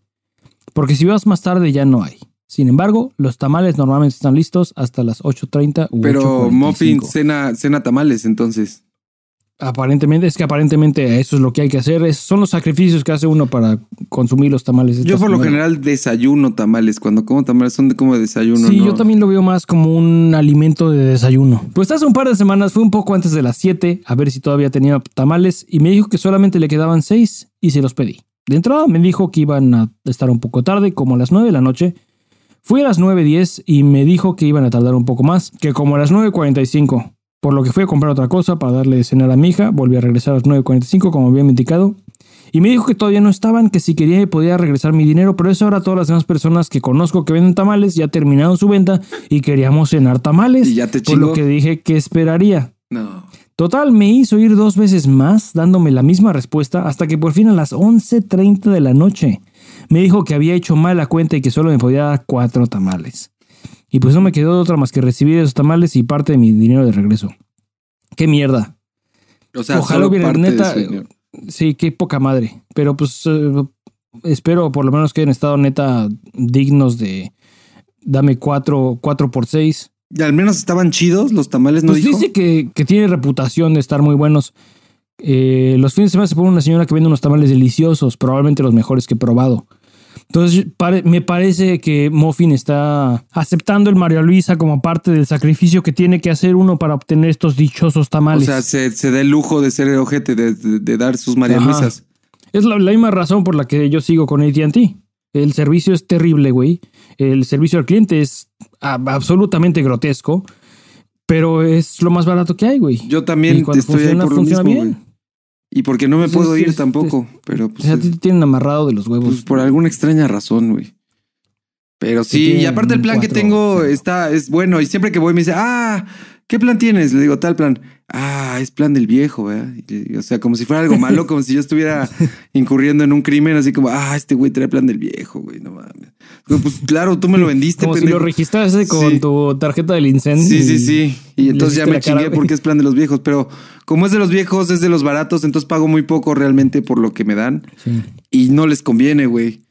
porque si vas más tarde ya no hay. Sin embargo, los tamales normalmente están listos hasta las 8.30 u Pero 8:45. Muffin cena, cena tamales, entonces. Aparentemente, es que aparentemente eso es lo que hay que hacer. Es- son los sacrificios que hace uno para consumir los tamales. Yo por lo general desayuno tamales. Cuando como tamales son de como de desayuno, Sí, ¿no? yo también lo veo más como un alimento de desayuno. Pues hace un par de semanas fue un poco antes de las 7 a ver si todavía tenía tamales y me dijo que solamente le quedaban 6 y se los pedí. De entrada me dijo que iban a estar un poco tarde, como a las 9 de la noche. Fui a las 9.10 y me dijo que iban a tardar un poco más, que como a las 9.45. Por lo que fui a comprar otra cosa para darle de cenar a mi hija. Volví a regresar a las 9.45 como había indicado. Y me dijo que todavía no estaban, que si quería podía regresar mi dinero, pero eso ahora todas las demás personas que conozco que venden tamales ya terminaron su venta y queríamos cenar tamales. ¿Y ya te Por lo que dije que esperaría. No. Total, me hizo ir dos veces más dándome la misma respuesta hasta que por fin a las 11.30 de la noche me dijo que había hecho mal la cuenta y que solo me podía dar cuatro tamales. Y pues no me quedó otra más que recibir esos tamales y parte de mi dinero de regreso. ¡Qué mierda! O sea, Ojalá hubiera, neta. Sí, qué poca madre. Pero pues eh, espero por lo menos que hayan estado neta dignos de dame cuatro, cuatro por seis. Y al menos estaban chidos los tamales, ¿no Pues dijo? dice que, que tiene reputación de estar muy buenos. Eh, los fines de semana se pone una señora que vende unos tamales deliciosos, probablemente los mejores que he probado. Entonces pare- me parece que Muffin está aceptando el Mario Luisa como parte del sacrificio que tiene que hacer uno para obtener estos dichosos O tamales. sea, se, se da el lujo de ser ojete, de, de- de dar sus María Ajá. Luisas. Es la, la misma razón por la que yo sigo con ATT. El servicio es terrible, güey. El servicio al cliente es a- absolutamente grotesco, pero es lo más barato que hay, güey. Yo también Y cuando estoy ahí funciona, por lo funciona mismo, bien. güey. Y porque no me Pues puedo es- ir es- tampoco, pero O pues, sea, a ti te tienen amarrado de los huevos. pues, por alguna extraña razón, güey. Pero sí, y aparte el plan que tengo está, es bueno. Y siempre que voy me dice, ah, ¿qué plan tienes? Le digo, tal plan. Ah, es plan del viejo, ¿verdad? Y- o sea, como si fuera algo malo, como si yo estuviera incurriendo en un crimen, así como, ah, este güey trae plan del viejo, güey, no mames. Pues claro, tú me lo vendiste, Como si pendejo. lo registrase con Sí. tu tarjeta del incendio. Sí, sí, sí. Y entonces ya me cara, chingué güey. porque es plan de los viejos. Pero como es de los viejos, es de los baratos, entonces pago muy poco realmente por lo que me dan. Sí. Y no les conviene, güey.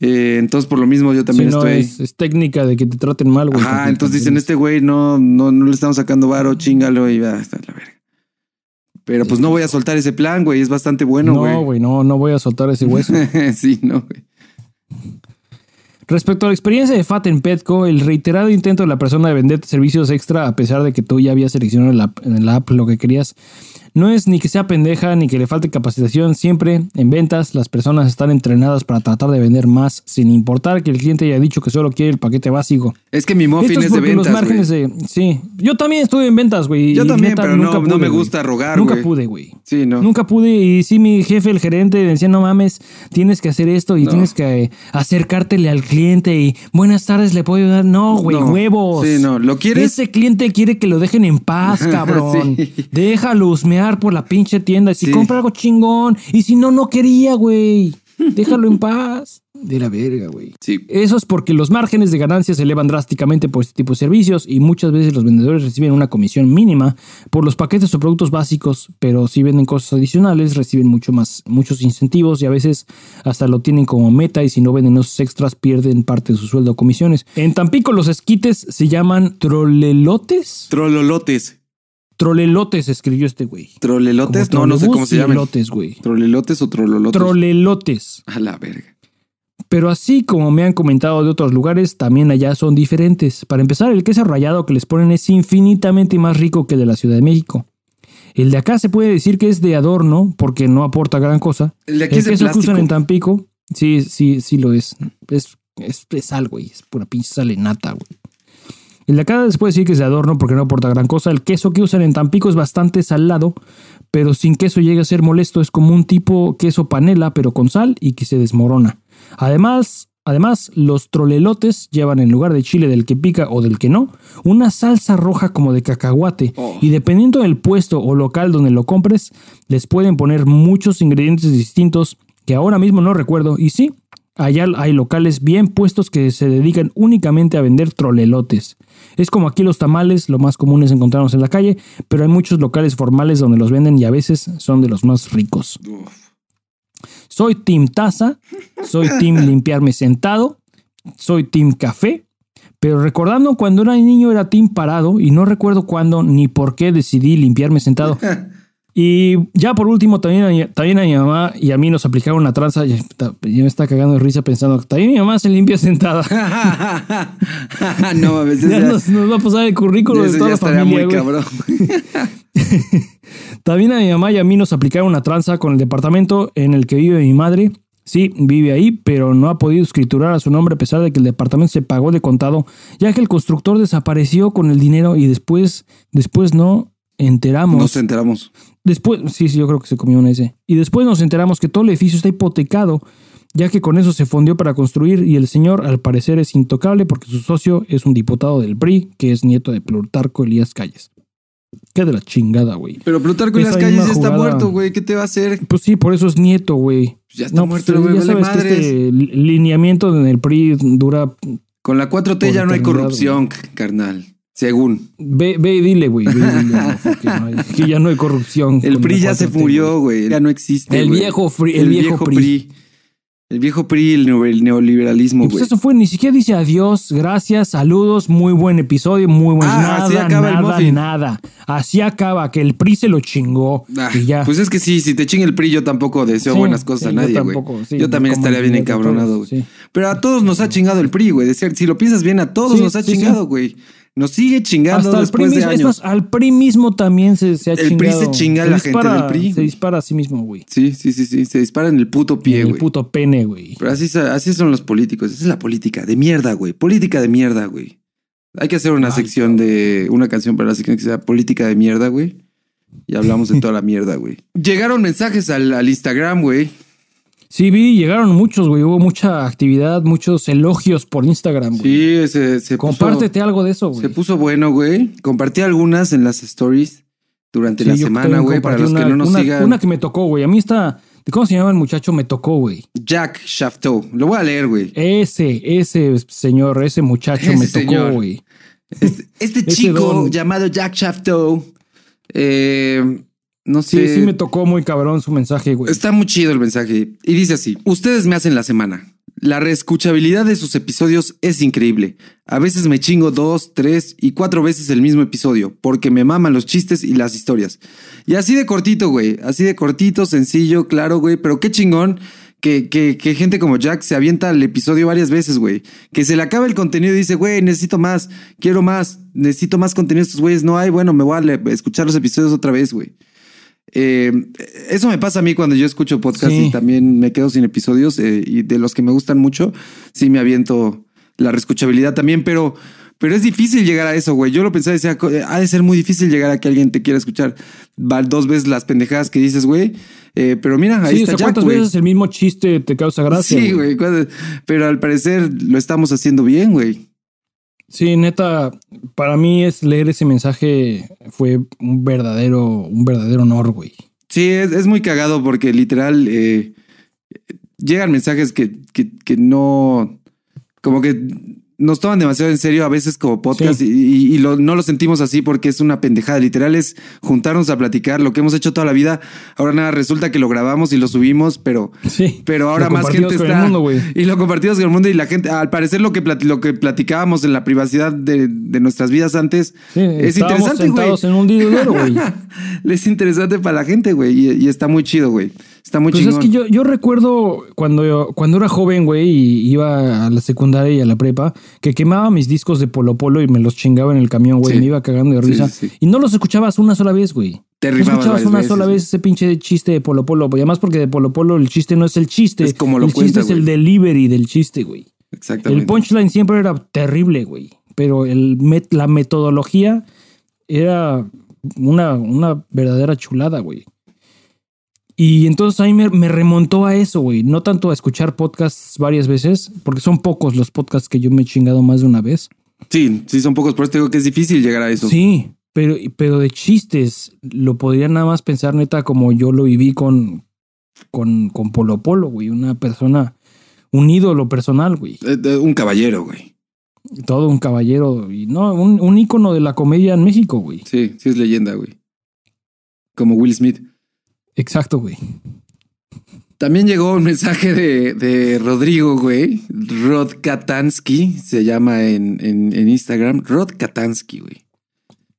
Eh, entonces por lo mismo yo también Sí, no, estoy es, es técnica de que te traten mal, güey. Ajá, porque entonces dicen, este güey no, no, no le estamos sacando varo, chingalo y va, está la verga. Pero pues no voy a soltar ese plan, güey. Es bastante bueno, güey. no, güey, no, no voy a soltar ese hueso. sí, no, güey. Respecto a la experiencia de Fat en Petco, el reiterado intento de la persona de venderte servicios extra a pesar de que tú ya habías seleccionado en la, en la app lo que querías, no es ni que sea pendeja ni que le falte capacitación. Siempre en ventas las personas están entrenadas para tratar de vender más sin importar que el cliente haya dicho que solo quiere el paquete básico. Es que mi muffin Esto es de porque ventas, los márgenes de... Sí, yo también estuve en ventas, güey. Yo también, neta, pero nunca no, no me gusta rogar, Nunca pude, güey. Sí, no. Nunca pude. Y sí, mi jefe, el gerente, decía, no mames, tienes que hacer esto y No. tienes que eh, acercártele al cliente y buenas tardes, le puedo ayudar. No, güey, No. huevos. Sí, no. ¿Lo quieres? Ese cliente quiere que lo dejen en paz, cabrón. Sí. Déjalo por la pinche tienda. Si Sí. compra algo chingón. Y si no, no quería, güey. Déjalo en paz. De la verga, güey. Sí. Eso es porque los márgenes de ganancias se elevan drásticamente por este tipo de servicios y muchas veces los vendedores reciben una comisión mínima por los paquetes o productos básicos, pero si venden cosas adicionales reciben mucho más, muchos incentivos y a veces hasta lo tienen como meta y si no venden esos extras pierden parte de su sueldo o comisiones. En Tampico los esquites se llaman trolelotes. Trololotes. Trolelotes escribió este güey. ¿Trolelotes? Como No, no sé cómo se llaman. elotes, güey. ¿Trolelotes o trololotes? Trolelotes. A la verga. Pero así como me han comentado de otros lugares, también allá son diferentes. Para empezar, el queso rallado que les ponen es infinitamente más rico que el de la Ciudad de México. El de acá se puede decir que es de adorno porque no aporta gran cosa. El de aquí el es de queso que usan plástico. en Tampico, sí, sí, sí lo es. Es, es, es sal, güey. Es pura pinche sal en nata, güey. El de acá puede decir que es de adorno porque no aporta gran cosa. El queso que usan en Tampico es bastante salado, pero sin queso llega a ser molesto. Es como un tipo queso panela, pero con sal y que se desmorona. Además, además, los trolelotes llevan en lugar de chile del que pica o del que no, una salsa roja como de cacahuate. Oh. Y dependiendo del puesto o local donde lo compres, les pueden poner muchos ingredientes distintos que ahora mismo no recuerdo. Y sí, allá hay locales bien puestos que se dedican únicamente a vender trolelotes. Es como aquí los tamales, lo más común es encontrarlos en la calle, pero hay muchos locales formales donde los venden y a veces son de los más ricos. Soy Team Taza, soy Team Limpiarme Sentado, soy Team Café, pero recordando cuando era niño era Team Parado y no recuerdo cuándo ni por qué decidí limpiarme sentado. Y ya por último, también a, también a mi mamá y a mí nos aplicaron una tranza. Ya, me está cagando de risa pensando, también mi mamá se limpia sentada. no mames, ya nos, nos, va a pasar el currículo de toda la familia. Muy cabrón. también a mi mamá y a mí nos aplicaron una tranza con el departamento en el que vive mi madre. Sí, vive ahí, pero no ha podido escriturar a su nombre a pesar de que el departamento se pagó de contado, ya que el constructor desapareció con el dinero y después, después no enteramos. Nos enteramos. Después, sí, sí, yo creo que se comió un ese. Y después nos enteramos que todo el edificio está hipotecado, ya que con eso se fundió para construir y el señor al parecer es intocable porque su socio es un diputado del PRI, que es nieto de Plutarco Elías Calles. Qué de la chingada, güey. Pero Plutarco Elías Calles ya está muerto, güey. ¿Qué te va a hacer? Pues sí, por eso es nieto, güey. Ya está muerto, güey. Ya sabes que este lineamiento en el PRI dura... Con la 4T ya no hay corrupción, carnal. Según. Ve, ve y dile, güey. que ya no hay corrupción. El PRI ya se murió, güey. Ya no existe. El viejo, el, viejo, PRI. El viejo PRI, el neoliberalismo, pues güey. eso fue, ni siquiera dice adiós, gracias, saludos, muy buen episodio, muy buen. Ah, nada, así acaba nada, el nada. Así acaba, que el PRI se lo chingó. Ah, y ya. Pues es que sí, si te chinga el PRI, yo tampoco deseo buenas cosas a nadie, güey. Yo, yo, también estaría bien encabronado, güey. Pero a todos nos ha chingado el PRI, güey. Si lo piensas bien, a todos nos ha chingado, güey. Nos sigue chingando Hasta después de años. Al PRI mismo también se, se ha el chingado. El PRI se chinga a la gente del PRI. Se dispara a sí mismo, güey. Sí, sí, sí, sí. Se dispara en el puto pie, güey. En el puto pene, güey. Pero así, así son los políticos. Esa es la política de mierda, güey. Política de mierda, güey. Hay que hacer una sección de... Una canción para la sección que sea política de mierda, güey. Y hablamos de toda la mierda, güey. Llegaron mensajes al, al Instagram, güey. Sí, vi, llegaron muchos, güey. Hubo mucha actividad, muchos elogios por Instagram, güey. Sí, se, se Compártete algo de eso, güey. Se puso bueno, güey. Compartí algunas en las stories durante la semana, güey, para los que no nos sigan. Una que me tocó, güey. A mí está... ¿Cómo se llama el muchacho? Me tocó, güey. Jack Shafto. Lo voy a leer, güey. Ese, ese señor, ese muchacho me tocó, güey. Este, este chico llamado Jack Shafto eh, no sé. Sí, sí me tocó muy cabrón su mensaje, güey. Está muy chido el mensaje. Y dice así: Ustedes me hacen la semana. La reescuchabilidad de sus episodios es increíble. A veces me chingo dos, tres y cuatro veces el mismo episodio, porque me maman los chistes y las historias. Y así de cortito, güey. Así de cortito, sencillo, claro, güey. Pero qué chingón que, que, que, gente como Jack se avienta el episodio varias veces, güey. Que se le acaba el contenido y dice, güey, necesito más, quiero más, necesito más contenido. Estos güeyes no hay, bueno, me voy a escuchar los episodios otra vez, güey. Eh, eso me pasa a mí cuando yo escucho podcast y también me quedo sin episodios eh, y de los que me gustan mucho, sí me aviento la reescuchabilidad también, pero, pero es difícil llegar a eso, güey. Yo lo pensaba, decía, ha de ser muy difícil llegar a que alguien te quiera escuchar dos veces las pendejadas que dices, güey. Eh, pero mira, ahí está ¿Cuántas veces el mismo chiste te causa gracia? Sí, güey. Pero al parecer lo estamos haciendo bien, güey. Sí, neta, para mí es leer ese mensaje fue un verdadero, un verdadero honor, güey. Sí, es, muy cagado porque literal eh, llegan mensajes que, que, que no, como que nos toman demasiado en serio a veces como podcast y, no lo sentimos así porque es una pendejada. Literal es juntarnos a platicar lo que hemos hecho toda la vida. Ahora nada, resulta que lo grabamos y lo subimos, pero, sí, pero ahora más gente está. y lo compartimos con el mundo y la gente, al parecer lo que, lo que platicábamos en la privacidad de, nuestras vidas antes es interesante, güey. en un güey. es interesante para la gente, güey, y, está muy chido, güey. Está muy pues es que yo, yo recuerdo cuando, cuando era joven, güey, y iba a la secundaria y a la prepa, que quemaba mis discos de Polo Polo y me los chingaba en el camión, güey. Me iba cagando de risa. y no los escuchabas una sola vez, güey. Te no escuchabas una sola vez ese pinche chiste de Polo Polo. Y además porque de Polo Polo el chiste no es el chiste. Es como lo El chiste es el delivery del chiste, güey. Exactamente. El punchline siempre era terrible, güey. Pero el la metodología era una, una verdadera chulada, güey. Y entonces ahí me, me remontó a eso, güey. No tanto a escuchar podcasts varias veces, porque son pocos los podcasts que yo me he chingado más de una vez. Sí, sí, son pocos. Por eso digo que es difícil llegar a eso. Sí, pero, pero de chistes lo podría nada más pensar neta como yo lo viví con, con, con Polo Polo, güey. Una persona, un ídolo personal, güey. Eh, un caballero, güey. Todo un caballero. Y no, un, un ícono de la comedia en México, güey. Sí, sí es leyenda, güey. Como Will Smith. Exacto, güey. También llegó un mensaje de, de Rodrigo, güey. Rod Katansky, se llama en, en, en Instagram. Rod Katansky, güey.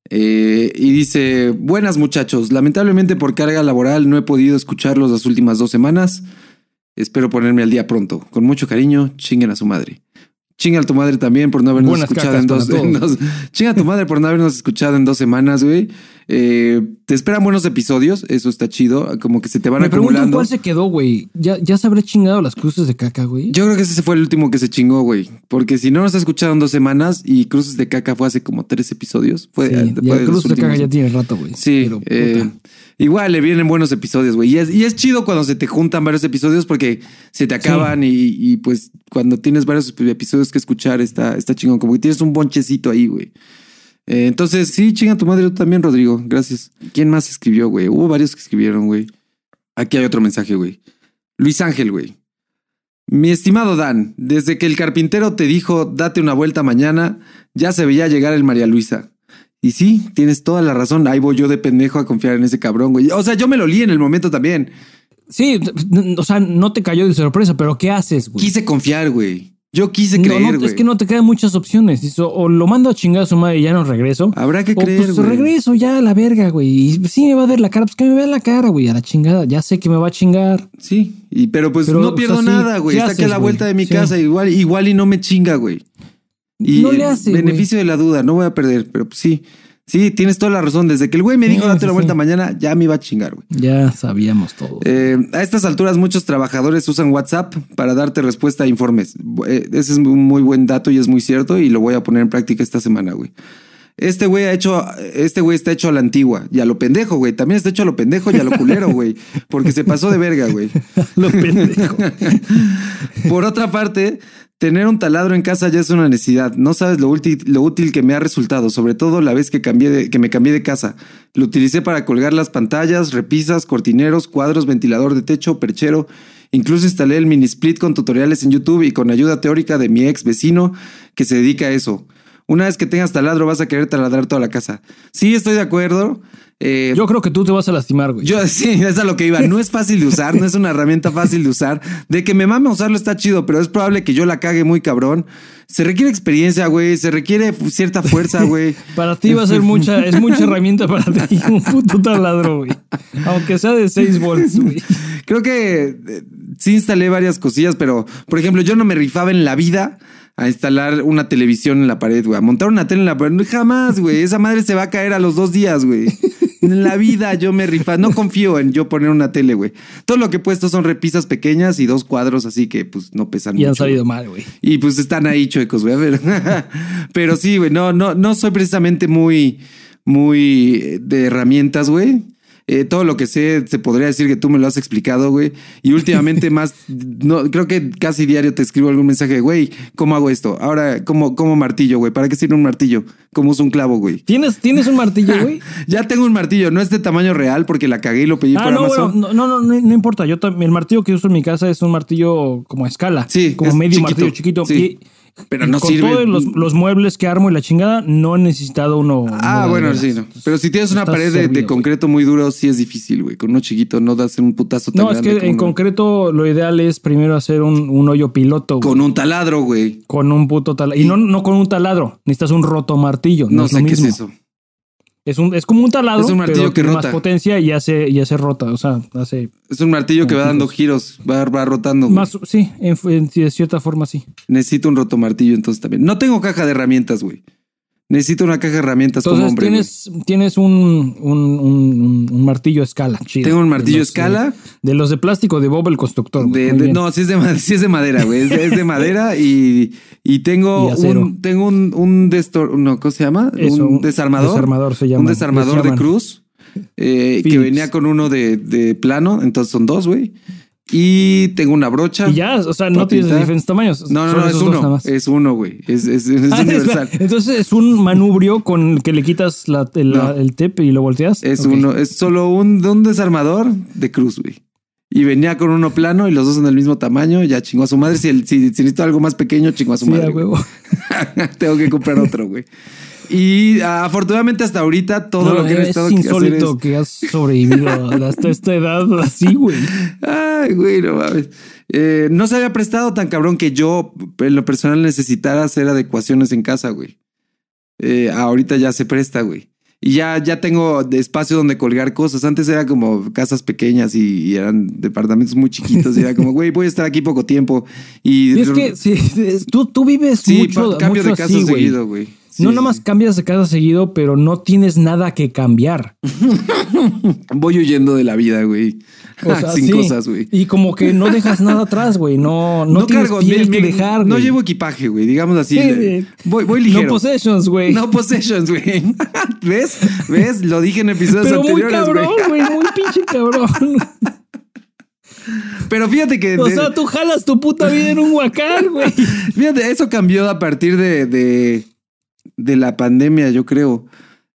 Eh, y dice, buenas muchachos, lamentablemente por carga laboral no he podido escucharlos las últimas dos semanas. Espero ponerme al día pronto. Con mucho cariño, chinguen a su madre. Chinga a tu madre también por no habernos Buenas escuchado en dos, en dos- Chinga a tu madre por no habernos escuchado en dos semanas, güey. Eh, te esperan buenos episodios, eso está chido. Como que se te van Me acumulando. cuál se quedó, güey. ¿Ya, ya se habré chingado las cruces de caca, güey. Yo creo que ese fue el último que se chingó, güey. Porque si no nos ha escuchado en dos semanas y Cruces de Caca fue hace como tres episodios. Fue, Sí, eh, fue ya de cruces de caca ya tiene rato, güey. Sí, Pero, eh, igual le vienen buenos episodios, güey. Y es, y es chido cuando se te juntan varios episodios porque se te acaban y, y, pues cuando tienes varios episodios que escuchar está, está chingón. Como que tienes un bonchecito ahí, güey. Eh, entonces, sí, chinga tu madre tú también, Rodrigo. Gracias. ¿Quién más escribió, güey? Hubo varios que escribieron, güey. Aquí hay otro mensaje, güey. Luis Ángel, güey. Mi estimado Dan, desde que el carpintero te dijo date una vuelta mañana, ya se veía llegar el María Luisa. Y sí, tienes toda la razón. Ahí voy yo de pendejo a confiar en ese cabrón, güey. O sea, yo me lo li en el momento también. Sí, o sea, no te cayó de sorpresa, pero ¿qué haces, güey? Quise confiar, güey. Yo quise No, creer, no, es que no te quedan muchas opciones. Dice, o lo mando a chingar a su madre y ya no regreso. Habrá que o creer, pues güey. regreso ya a la verga, güey. Y sí me va a ver la cara, pues que me vea la cara, güey, a la chingada. Ya sé que me va a chingar. Sí, y, pero pues Pero, no o pierdo sea, nada, güey. ¿qué Está aquí a la güey? vuelta de mi Sí. casa. Igual, igual y no me chinga, güey. Y No le hace, güey. beneficio de la duda, no voy a perder, pero pues sí. Sí, tienes toda la razón. Desde que el güey me dijo Sí, date una vuelta sí. mañana, ya me iba a chingar, güey. Ya sabíamos todo. Eh, a estas alturas muchos trabajadores usan WhatsApp para darte respuesta a informes. Eh, ese es un muy buen dato y es muy cierto y lo voy a poner en práctica esta semana, güey. Este güey ha hecho, este güey está hecho a la antigua y a lo pendejo, güey. También está hecho a lo pendejo y a lo culero, güey. Porque se pasó de verga, güey. Lo pendejo. Por otra parte, tener un taladro en casa ya es una necesidad. No sabes lo útil, lo útil que me ha resultado, sobre todo la vez que, cambié que me cambié de casa. Lo utilicé para colgar las pantallas, repisas, cortineros, cuadros, ventilador de techo, perchero. Incluso instalé el mini split con tutoriales en YouTube y con ayuda teórica de mi ex vecino que se dedica a eso. Una vez que tengas taladro vas a querer taladrar toda la casa. Sí, estoy de acuerdo. Eh, Yo creo que tú te vas a lastimar, güey. yo sí, es a lo que iba. No es fácil de usar, no es una herramienta fácil de usar. De que me mame usarlo está chido, pero es probable que yo la cague muy cabrón. Se requiere experiencia, güey. Se requiere cierta fuerza, güey. Para ti va a ser mucha, es mucha herramienta para ti, un puto taladro, güey. Aunque sea de 6 volts, güey. Creo que eh, sí instalé varias cosillas, pero por ejemplo, yo no me rifaba en la vida a instalar una televisión en la pared, güey. A montar una tele en la pared. Jamás, güey. Esa madre se va a caer a los dos días, güey. En la vida yo me rifa. No confío en yo poner una tele, güey. Todo lo que he puesto son repisas pequeñas y dos cuadros, así que pues no pesan Y han mucho, salido güey. mal, güey. Y pues están ahí chuecos, güey. A ver. Pero sí, güey. No, no, no soy precisamente muy, muy de herramientas, güey. Eh, todo lo que sé, se podría decir que tú me lo has explicado, güey. Y últimamente más, no, creo que casi diario te escribo algún mensaje, güey, ¿cómo hago esto? Ahora, ¿cómo, cómo martillo, güey? ¿Para qué sirve un martillo? ¿Cómo uso un clavo, güey? ¿Tienes, ¿Tienes un martillo, güey? Ya tengo un martillo, no es de tamaño real porque la cagué y lo pedí Ah, por no, Amazon. bueno, no, no, no, importa. Yo el martillo que uso en mi casa es un martillo como a escala. Sí, Como es medio chiquito, martillo chiquito. sí. Y- Pero no con sirve. todos los, los muebles que armo y la chingada, no he necesitado uno. Ah, uno bueno, sí, no. Pero si tienes una pared de, concreto muy duro, sí es difícil, güey. Con uno chiquito no das un putazo tan No, es que en uno- concreto lo ideal es primero hacer un, un hoyo piloto güey, Con un taladro, güey. con un puto taladro. Y no, no con un taladro, necesitas un roto martillo. No, No es sé qué es eso. Es, un, es como un taladro, Es un martillo pero que rota. más potencia y hace, y hace rota. O sea, hace Es un martillo que va dando giros, va, va rotando. güey. más, sí, en, en- de cierta forma sí. Necesito un rotomartillo entonces también. No tengo caja de herramientas, güey. Necesito una caja de herramientas como Entonces hombre. tienes, tienes un, un, un- un- martillo escala. chido. Tengo un martillo De los escala. De, de los de plástico de Bob el constructor. De- de- no, sí es de, ma- sí es de madera, güey. Es de, es de madera y, y tengo Y un, tengo un, un destor, no, ¿cómo se llama? Eso, un desarmador. desarmador se llama. Un desarmador de cruz eh, que venía con uno de, de plano, entonces son dos, güey. Y tengo una brocha. Y ya, o sea, no tienes pintar. diferentes tamaños. No, no, no, es uno. Es uno, güey. Es, es, es Ah, universal. Entonces es un manubrio con el que le quitas la- el, No. el tip y lo volteas. Es uno, es solo un, un desarmador de cruz, güey. Y venía con uno plano y los dos son del mismo tamaño. Ya chingó a su madre. Si, el, si, si necesito algo más pequeño, chingó a su Sí, madre. huevo. Tengo que comprar otro, güey. Y afortunadamente hasta ahorita todo No, lo que he es estado que hacer insólito es... que has sobrevivido hasta esta edad así, güey. Ay, güey, no mames. Eh, no se había prestado tan cabrón que yo, en lo personal, necesitara hacer adecuaciones en casa, güey. Eh, ahorita ya se presta, güey. Y ya, ya tengo espacio donde colgar cosas. Antes era como casas pequeñas y, eran departamentos muy chiquitos. Y era como, güey, voy a estar aquí poco tiempo. Y, es que sí, tú, tú vives sí, mucho, cambio de casa seguido, güey. No nada más cambias de casa seguido, pero no tienes nada que cambiar. Voy huyendo de la vida, güey. sin cosas, güey. Y como que no dejas nada atrás, güey. No, no, tienes cargo, que dejar, No llevo equipaje, güey. Digamos así. voy, voy ligero. No possessions, güey. No possessions, güey. ¿Ves? ¿Ves? Lo dije en episodios Pero anteriores, muy cabrón, güey. Muy pinche cabrón. Pero fíjate que. O sea, tú jalas tu puta vida en un huacán, güey. Fíjate, eso cambió a partir de, de, de la pandemia, yo creo.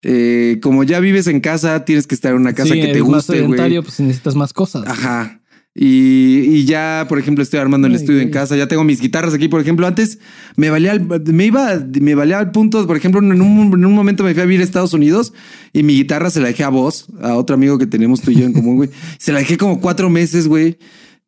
Eh, como ya vives en casa, tienes que estar en una casa que te guste, güey. pues necesitas más cosas. Ajá. Y, y, ya, por ejemplo, estoy armando el estudio en casa. Ya tengo mis guitarras aquí, por ejemplo. Antes me valía, me iba, me valía al punto, por ejemplo, en un, en un, momento me fui a vivir a Estados Unidos y mi guitarra se la dejé a vos, a otro amigo que tenemos tú y yo en común, güey. Se la dejé como cuatro meses, güey.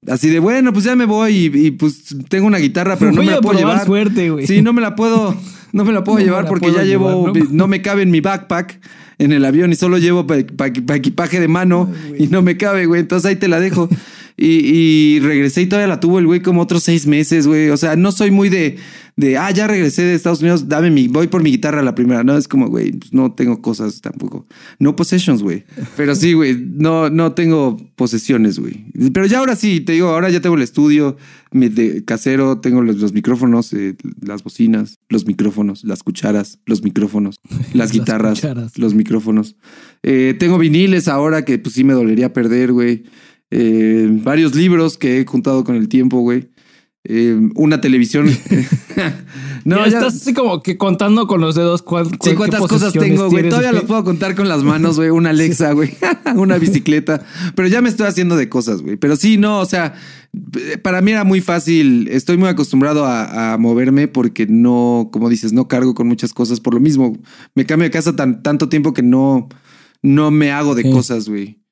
Así de bueno, pues ya me voy y, pues tengo una guitarra, pero no me la puedo llevar. Suerte, güey. Sí, no me la puedo. No me la puedo llevar porque ya llevo, ¿no? me cabe en mi backpack en el avión y solo llevo para equipaje de mano y no me cabe, güey. Entonces ahí te la dejo. Y, regresé y todavía la tuvo el güey como otros seis meses, güey. O sea, no soy muy de, de, ah, ya regresé de Estados Unidos, dame mi, voy por mi guitarra la primera. No, es como, güey, pues no tengo cosas tampoco. No possessions, güey. Pero sí, güey, no, no tengo posesiones, güey. Pero ya ahora sí, te digo, ahora ya tengo el estudio mi de casero, tengo los, micrófonos, eh, las bocinas, los micrófonos, las cucharas, los micrófonos, las, guitarras, los micrófonos. Eh, tengo viniles ahora que pues sí me dolería perder, güey. Eh, varios libros que he juntado con el tiempo, güey. Eh, una televisión. no, ya, estás así como que contando con los dedos sí, cuántas cosas tengo, güey. Todavía los puedo contar con las manos, güey. Una Alexa, güey. una bicicleta. Pero ya me estoy haciendo de cosas, güey. Pero sí, no, o sea, para mí era muy fácil. Estoy muy acostumbrado a, moverme porque no, como dices, no cargo con muchas cosas. Por lo mismo, me cambio de casa tan, tanto tiempo que no, no me hago de cosas, güey.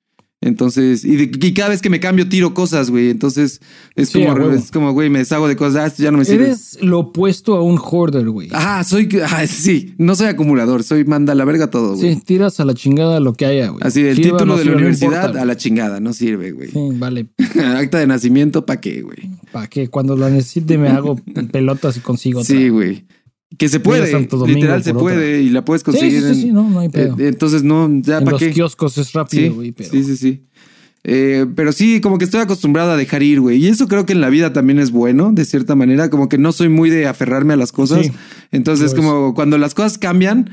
Entonces, y, cada vez que me cambio tiro cosas, güey. Entonces, es como, es como, güey, me deshago de cosas. Ah, esto ya no me sirve. Eres lo opuesto a un hoarder, güey. Ajá, soy, ah, sí, no soy acumulador, soy manda a la verga todo, güey. Sí, tiras a la chingada lo que haya, güey. Así, el título de la universidad a la chingada, no sirve, güey. Sí, vale. Acta de nacimiento, ¿pa' qué, güey? ¿Pa' qué? Cuando lo necesite me hago pelotas y consigo. Sí, güey. Que se puede, literal se puede y la puedes conseguir. Sí, sí, sí, no, no hay pedo. Eh, entonces, no, ya para qué. los kioscos es rápido, güey. Sí, sí, sí, sí. Eh, pero sí, como que estoy acostumbrado a dejar ir, güey. Y eso creo que en la vida también es bueno, de cierta manera. Como que no soy muy de aferrarme a las cosas. Entonces, como cuando las cosas cambian,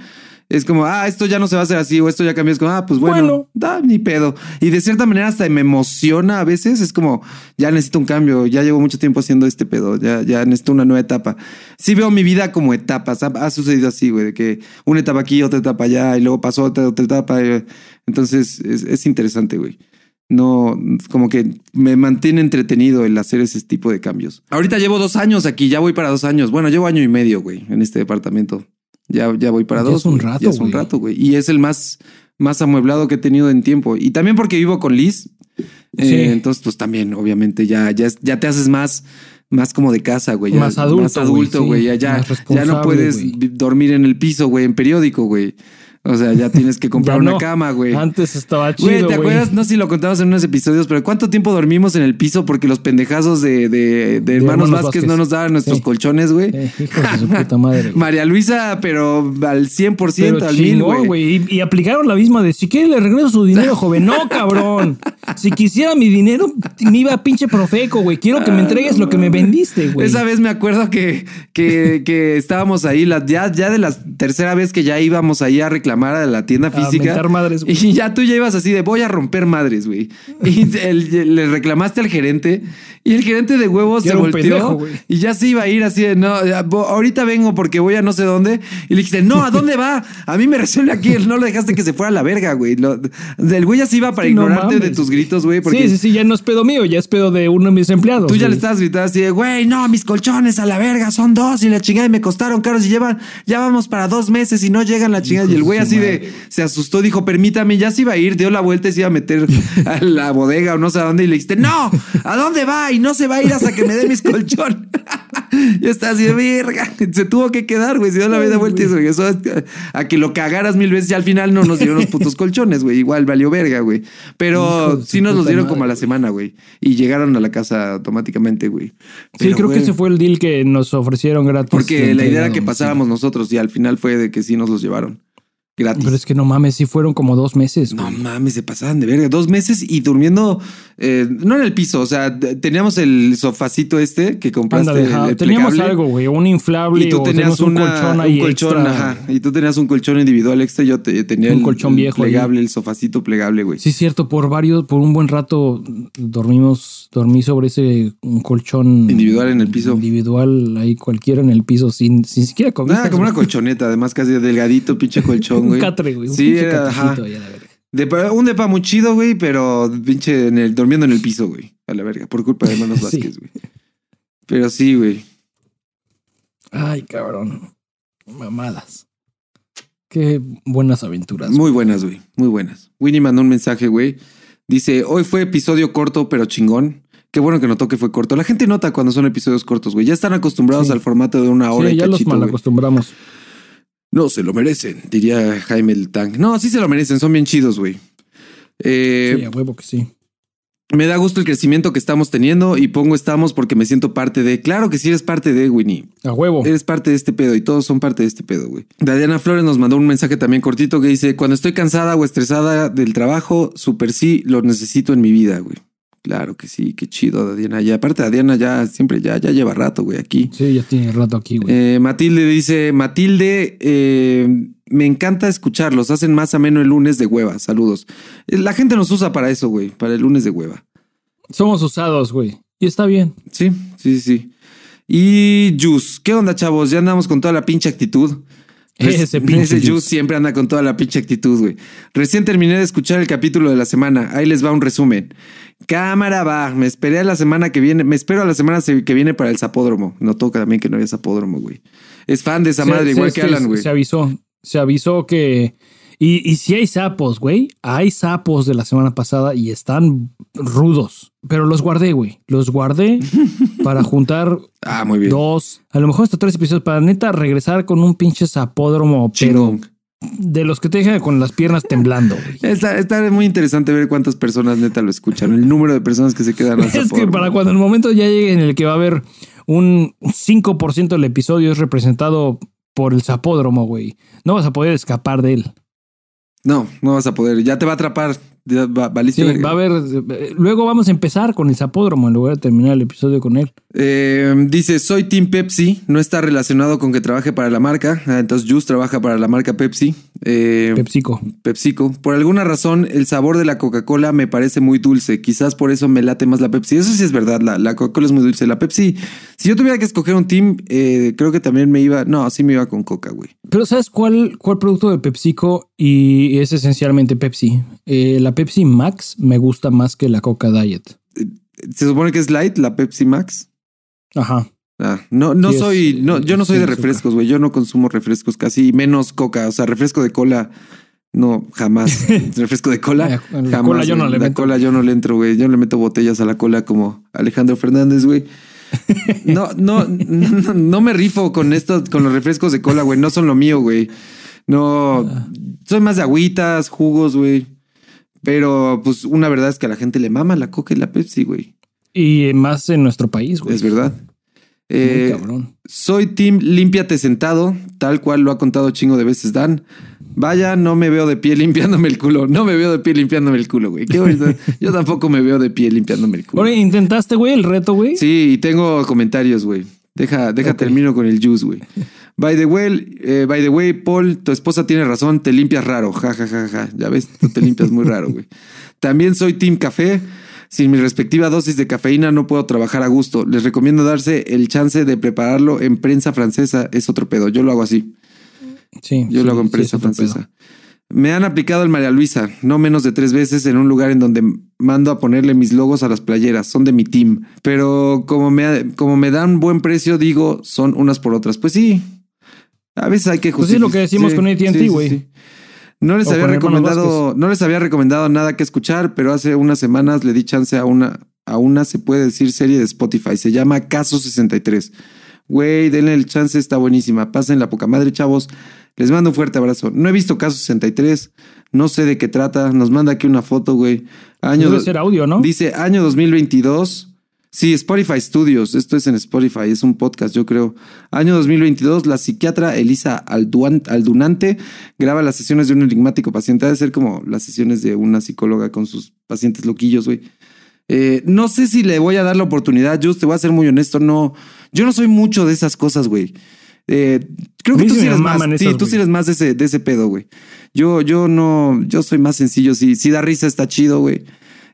es como, ah, esto ya no se va a hacer así, o esto ya cambió. Es como, ah, pues bueno, da ni pedo. Y de cierta manera hasta me emociona a veces. Es como, ya necesito un cambio, ya llevo mucho tiempo haciendo este pedo, ya, ya necesito una nueva etapa. Sí veo mi vida como etapas. Ha, sucedido así, güey, de que una etapa aquí, otra etapa allá, y luego pasó otra, otra etapa. Entonces, es, es interesante, güey no, como que me mantiene entretenido el hacer ese tipo de cambios. Ahorita llevo dos años aquí, ya voy para dos años. Bueno, llevo año y medio, güey, en este departamento. Ya, ya voy para dos. Es un rato. Ya es un rato, güey. Y es el más, más amueblado que he tenido en tiempo. Y también porque vivo con Liz. Eh, entonces, pues también, obviamente, ya, ya, ya te haces más, más como de casa, güey. Más adulto. Más adulto, güey. ya, ya, ya no puedes dormir en el piso, güey, en periódico, güey. O sea, ya tienes que comprar una cama, güey. Antes estaba chido. Güey, ¿te acuerdas? No sé si lo contamos en unos episodios, pero ¿cuánto tiempo dormimos en el piso porque los pendejazos de, de, de, hermanos, Vázquez, no nos daban nuestros colchones, güey? hijo de su puta madre. María Luisa, pero al 100%, al mil, güey. Y, aplicaron la misma de si quiere le regreso su dinero, joven. No, cabrón. Si quisiera mi dinero, me iba a pinche profeco, güey. Quiero que me entregues lo que me vendiste, güey. Esa vez me acuerdo que, que, que estábamos ahí, la, ya, ya de la tercera vez que ya íbamos ahí a reclamar reclamar a la tienda física. madres, Y ya tú ya ibas así de voy a romper madres, güey. Y le reclamaste al gerente y el gerente de huevos se volteó y ya se iba a ir así de no, ahorita vengo porque voy a no sé dónde. Y le dijiste, no, ¿a dónde va? A mí me resuelve aquí. No lo dejaste que se fuera a la verga, güey. el güey ya se iba para ignorarte de tus gritos, güey. Porque Sí, sí, sí, ya no es pedo mío, ya es pedo de uno de mis empleados. Tú ya güey. le estabas gritando así de, güey, no, mis colchones a la verga, son dos y la chingada y me costaron caros y llevan, ya vamos para dos meses y no llegan la chingada. Y el de güey así de, se asustó, dijo, permítame, ya se iba a ir, dio la vuelta y se iba a meter a la bodega o no sé a dónde y le dijiste, no, ¿a dónde va? Y no se va a ir hasta que me dé mis colchones. Yo estaba así de verga. Se tuvo que quedar, güey. Se dio la media vuelta y se regresó a, a que lo cagaras mil veces y al final no nos dieron los putos colchones, güey. Igual valió verga, güey. Pero sí nos los dieron madre, como a la semana, güey. Y llegaron a la casa automáticamente, güey. Sí, creo que ese fue el deal que nos ofrecieron gratis. Porque la idea era que pasáramos nosotros y al final fue de que sí nos los llevaron. Gratis. Pero es que no mames, sí fueron como dos meses. No mames, se pasaban de verga. Dos meses y durmiendo, eh, no en el piso, o sea, teníamos el sofacito este que compraste. Ándale, el- ajá. el teníamos plegable, algo, güey, un inflable Y tú o tenías teníamos un colchón ahí un colchón, extra. ajá. Y tú tenías un colchón individual extra. Yo te- tenía Un el, colchón viejo ahí. plegable, el sofacito plegable, güey. Sí, es cierto, por varios, por un buen rato dormimos, dormí sobre ese un colchón Individual en el piso. Individual, ahí cualquiera en el piso, sin, sin siquiera cobijas. Nada, como una colchoneta, además casi delgadito, pinche colchón, Un güey. catre, güey. Un Sí, pinche era, ajá. ahí Depa- un depa muy chido, güey, pero pinche en el, durmiendo en el piso, güey. A la verga, por culpa de Manos Sí. Vázquez, güey. Pero sí, güey. Ay, cabrón. Mamadas. Qué buenas aventuras. Muy buenas, güey. Muy buenas. Winnie mandó un mensaje, güey. Dice, hoy fue episodio corto, pero chingón. Qué bueno que notó que fue corto. La gente nota cuando son episodios cortos, güey. Ya están acostumbrados Sí. al formato de una hora Sí, y ya los mal güey. No, se lo merecen, diría Jaime el Tank. No, sí se lo merecen, son bien chidos, güey. Eh, sí, a huevo que sí. Me da gusto el crecimiento que estamos teniendo y pongo estamos porque me siento parte de. Claro que sí eres parte de, Winnie. A huevo. Eres parte de este pedo y todos son parte de este pedo, güey. Dadiana Flores nos mandó un mensaje también cortito que dice: Cuando estoy cansada o estresada del trabajo, super sí lo necesito en mi vida, güey. Claro que sí, qué chido, Dadiana. Y aparte, Dadiana ya siempre ya, ya lleva rato, güey, aquí. Sí, ya tiene rato aquí, güey. Eh, Matilde dice: Matilde, eh, me encanta escucharlos. Hacen más ameno el lunes de hueva. Saludos. Eh, La gente nos usa para eso, güey, para el lunes de hueva. Somos usados, güey. Y está bien. Sí, sí, sí. Y Jus, ¿qué onda, chavos? Ya andamos con toda la pinche actitud. Ese Ese. Jus siempre anda con toda la pinche actitud, güey. Recién terminé de escuchar el capítulo de la semana. Ahí les va un resumen. Cámara va. Me esperé a la semana que viene. Me espero a la semana se- que viene para el zapódromo. No toca también que no había zapódromo, güey. Es fan de esa Se- madre, se- igual que Alan, güey. Se avisó. Se avisó que. Y, y si hay sapos, güey. Hay sapos de la semana pasada y están rudos. Pero los guardé, güey. Los guardé para juntar Ah, muy bien. dos, a lo mejor hasta tres episodios para neta regresar con un pinche zapódromo, pero de los que te dejan con las piernas temblando. Está, está muy interesante ver cuántas personas neta lo escuchan. El número de personas que se quedan Es que para cuando el momento ya llegue en el que va a haber un 5% del episodio es representado por el zapódromo, güey. No vas a poder escapar de él. No, no vas a poder. Ya te va a atrapar. Va- Sí, va a haber. eh, Luego vamos a empezar con el zapódromo en lugar de terminar el episodio con él. Eh, dice, soy Team Pepsi. No está relacionado con que trabaje para la marca. Ah, entonces, Juice trabaja para la marca Pepsi. Eh, Pepsico. PepsiCo. Por alguna razón, el sabor de la Coca-Cola me parece muy dulce. Quizás por eso me late más la Pepsi. Eso sí es verdad. La, la Coca-Cola es muy dulce. La Pepsi, si yo tuviera que escoger un team, eh, creo que también me iba. No, sí me iba con Coca, güey. Pero ¿sabes cuál, cuál producto de PepsiCo? Y es esencialmente Pepsi. Eh, la Pepsi Max me gusta más que la Coca Diet. Se supone que es light, la Pepsi Max. Ajá. Ah, no, no Sí, es, soy, no, yo no soy de refrescos, güey. Yo no consumo refrescos casi, menos coca. O sea, refresco de cola, no, jamás. refresco de cola, Eh, la jamás. cola yo no le la meto. cola yo no le entro, güey. Yo no le meto botellas a la cola como Alejandro Fernández, güey. No, no, no, no me rifo con estos, con los refrescos de cola, güey. No son lo mío, güey. No, soy más de agüitas, jugos, güey. Pero, pues, una verdad es que a la gente le mama la coca y la Pepsi, güey. Y más en nuestro país, güey. Es verdad. Eh, cabrón. soy Team Límpiate sentado, tal cual lo ha contado chingo de veces Dan. Vaya, no me veo de pie limpiándome el culo. No me veo de pie limpiándome el culo, güey. Qué bonito. Yo tampoco me veo de pie limpiándome el culo. ¿intentaste, güey, el reto, güey? Sí, y tengo comentarios, güey. Deja, deja termino con el juice, güey. By the way, eh, by the way, Paul, tu esposa tiene razón, te limpias raro. Ja, ja, ja, ja. Ya ves, tú te limpias muy raro, güey. También soy Team Café. Sin mi respectiva dosis de cafeína no puedo trabajar a gusto. Les recomiendo darse el chance de prepararlo en prensa francesa. Es otro pedo. Yo lo hago así. Sí. Yo sí, lo hago en sí, prensa francesa. Me han aplicado el María Luisa, no menos de tres veces en un lugar en donde mando a ponerle mis logos a las playeras, son de mi team. Pero como me, como me dan buen precio, digo, son unas por otras. Pues sí, a veces hay que justificar. Pues es lo que decimos con AT&T, güey. No les había recomendado, no les había recomendado nada que escuchar, pero hace unas semanas le di chance a una, a una se puede decir serie de Spotify. Se llama Caso 63. Güey, denle el chance, está buenísima. Pasen la poca madre, chavos. Les mando un fuerte abrazo. No he visto Caso 63, no sé de qué trata. Nos manda aquí una foto, güey. Año Debe ser audio, ¿no? Dice año 2022. Sí, Spotify Studios. Esto es en Spotify, es un podcast, yo creo. Año 2022, la psiquiatra Elisa Aldunante graba las sesiones de un enigmático paciente. Ha de ser como las sesiones de una psicóloga con sus pacientes loquillos, güey. Eh, no sé si le voy a dar la oportunidad. Yo te voy a ser muy honesto. No, yo no soy mucho de esas cosas, güey. Eh, creo que tú sí eres más. sí, tú sí eres más de ese, de ese pedo, güey. Yo, yo no, yo soy más sencillo. Si, si da risa, está chido, güey.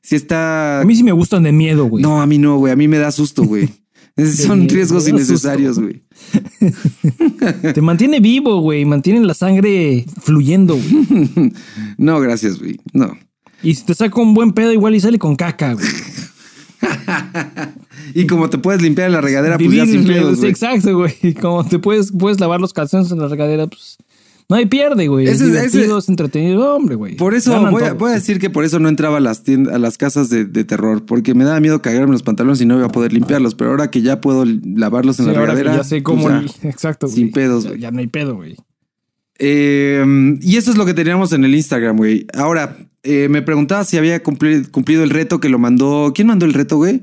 Si está. A mí sí me gustan de miedo, güey. No, a mí no, güey. A mí me da susto, güey. Son riesgos innecesarios, güey. Te mantiene vivo, güey. Mantiene la sangre fluyendo, güey. no, gracias, güey. No. Y si te saca un buen pedo, igual y sale con caca, güey. y como te puedes limpiar en la regadera, pues ya sin pedos, güey. Exacto, güey. Como te puedes, puedes lavar los calzones en la regadera, pues no hay pierde, güey. Es divertido, es entretenido, hombre, güey. Por eso voy a, decir que por eso no entraba a las tiendas, a las casas de, terror, porque me daba miedo cagarme los pantalones y no iba a poder limpiarlos. Pero ahora que ya puedo lavarlos en la regadera. ya sé pues cómo. exacto, Sin pedos, güey. Ya, no hay pedo, güey. Eh, y eso es lo que teníamos en el Instagram, güey. Ahora, eh, me preguntaba si había cumplido, el reto que lo mandó. ¿Quién mandó el reto, güey?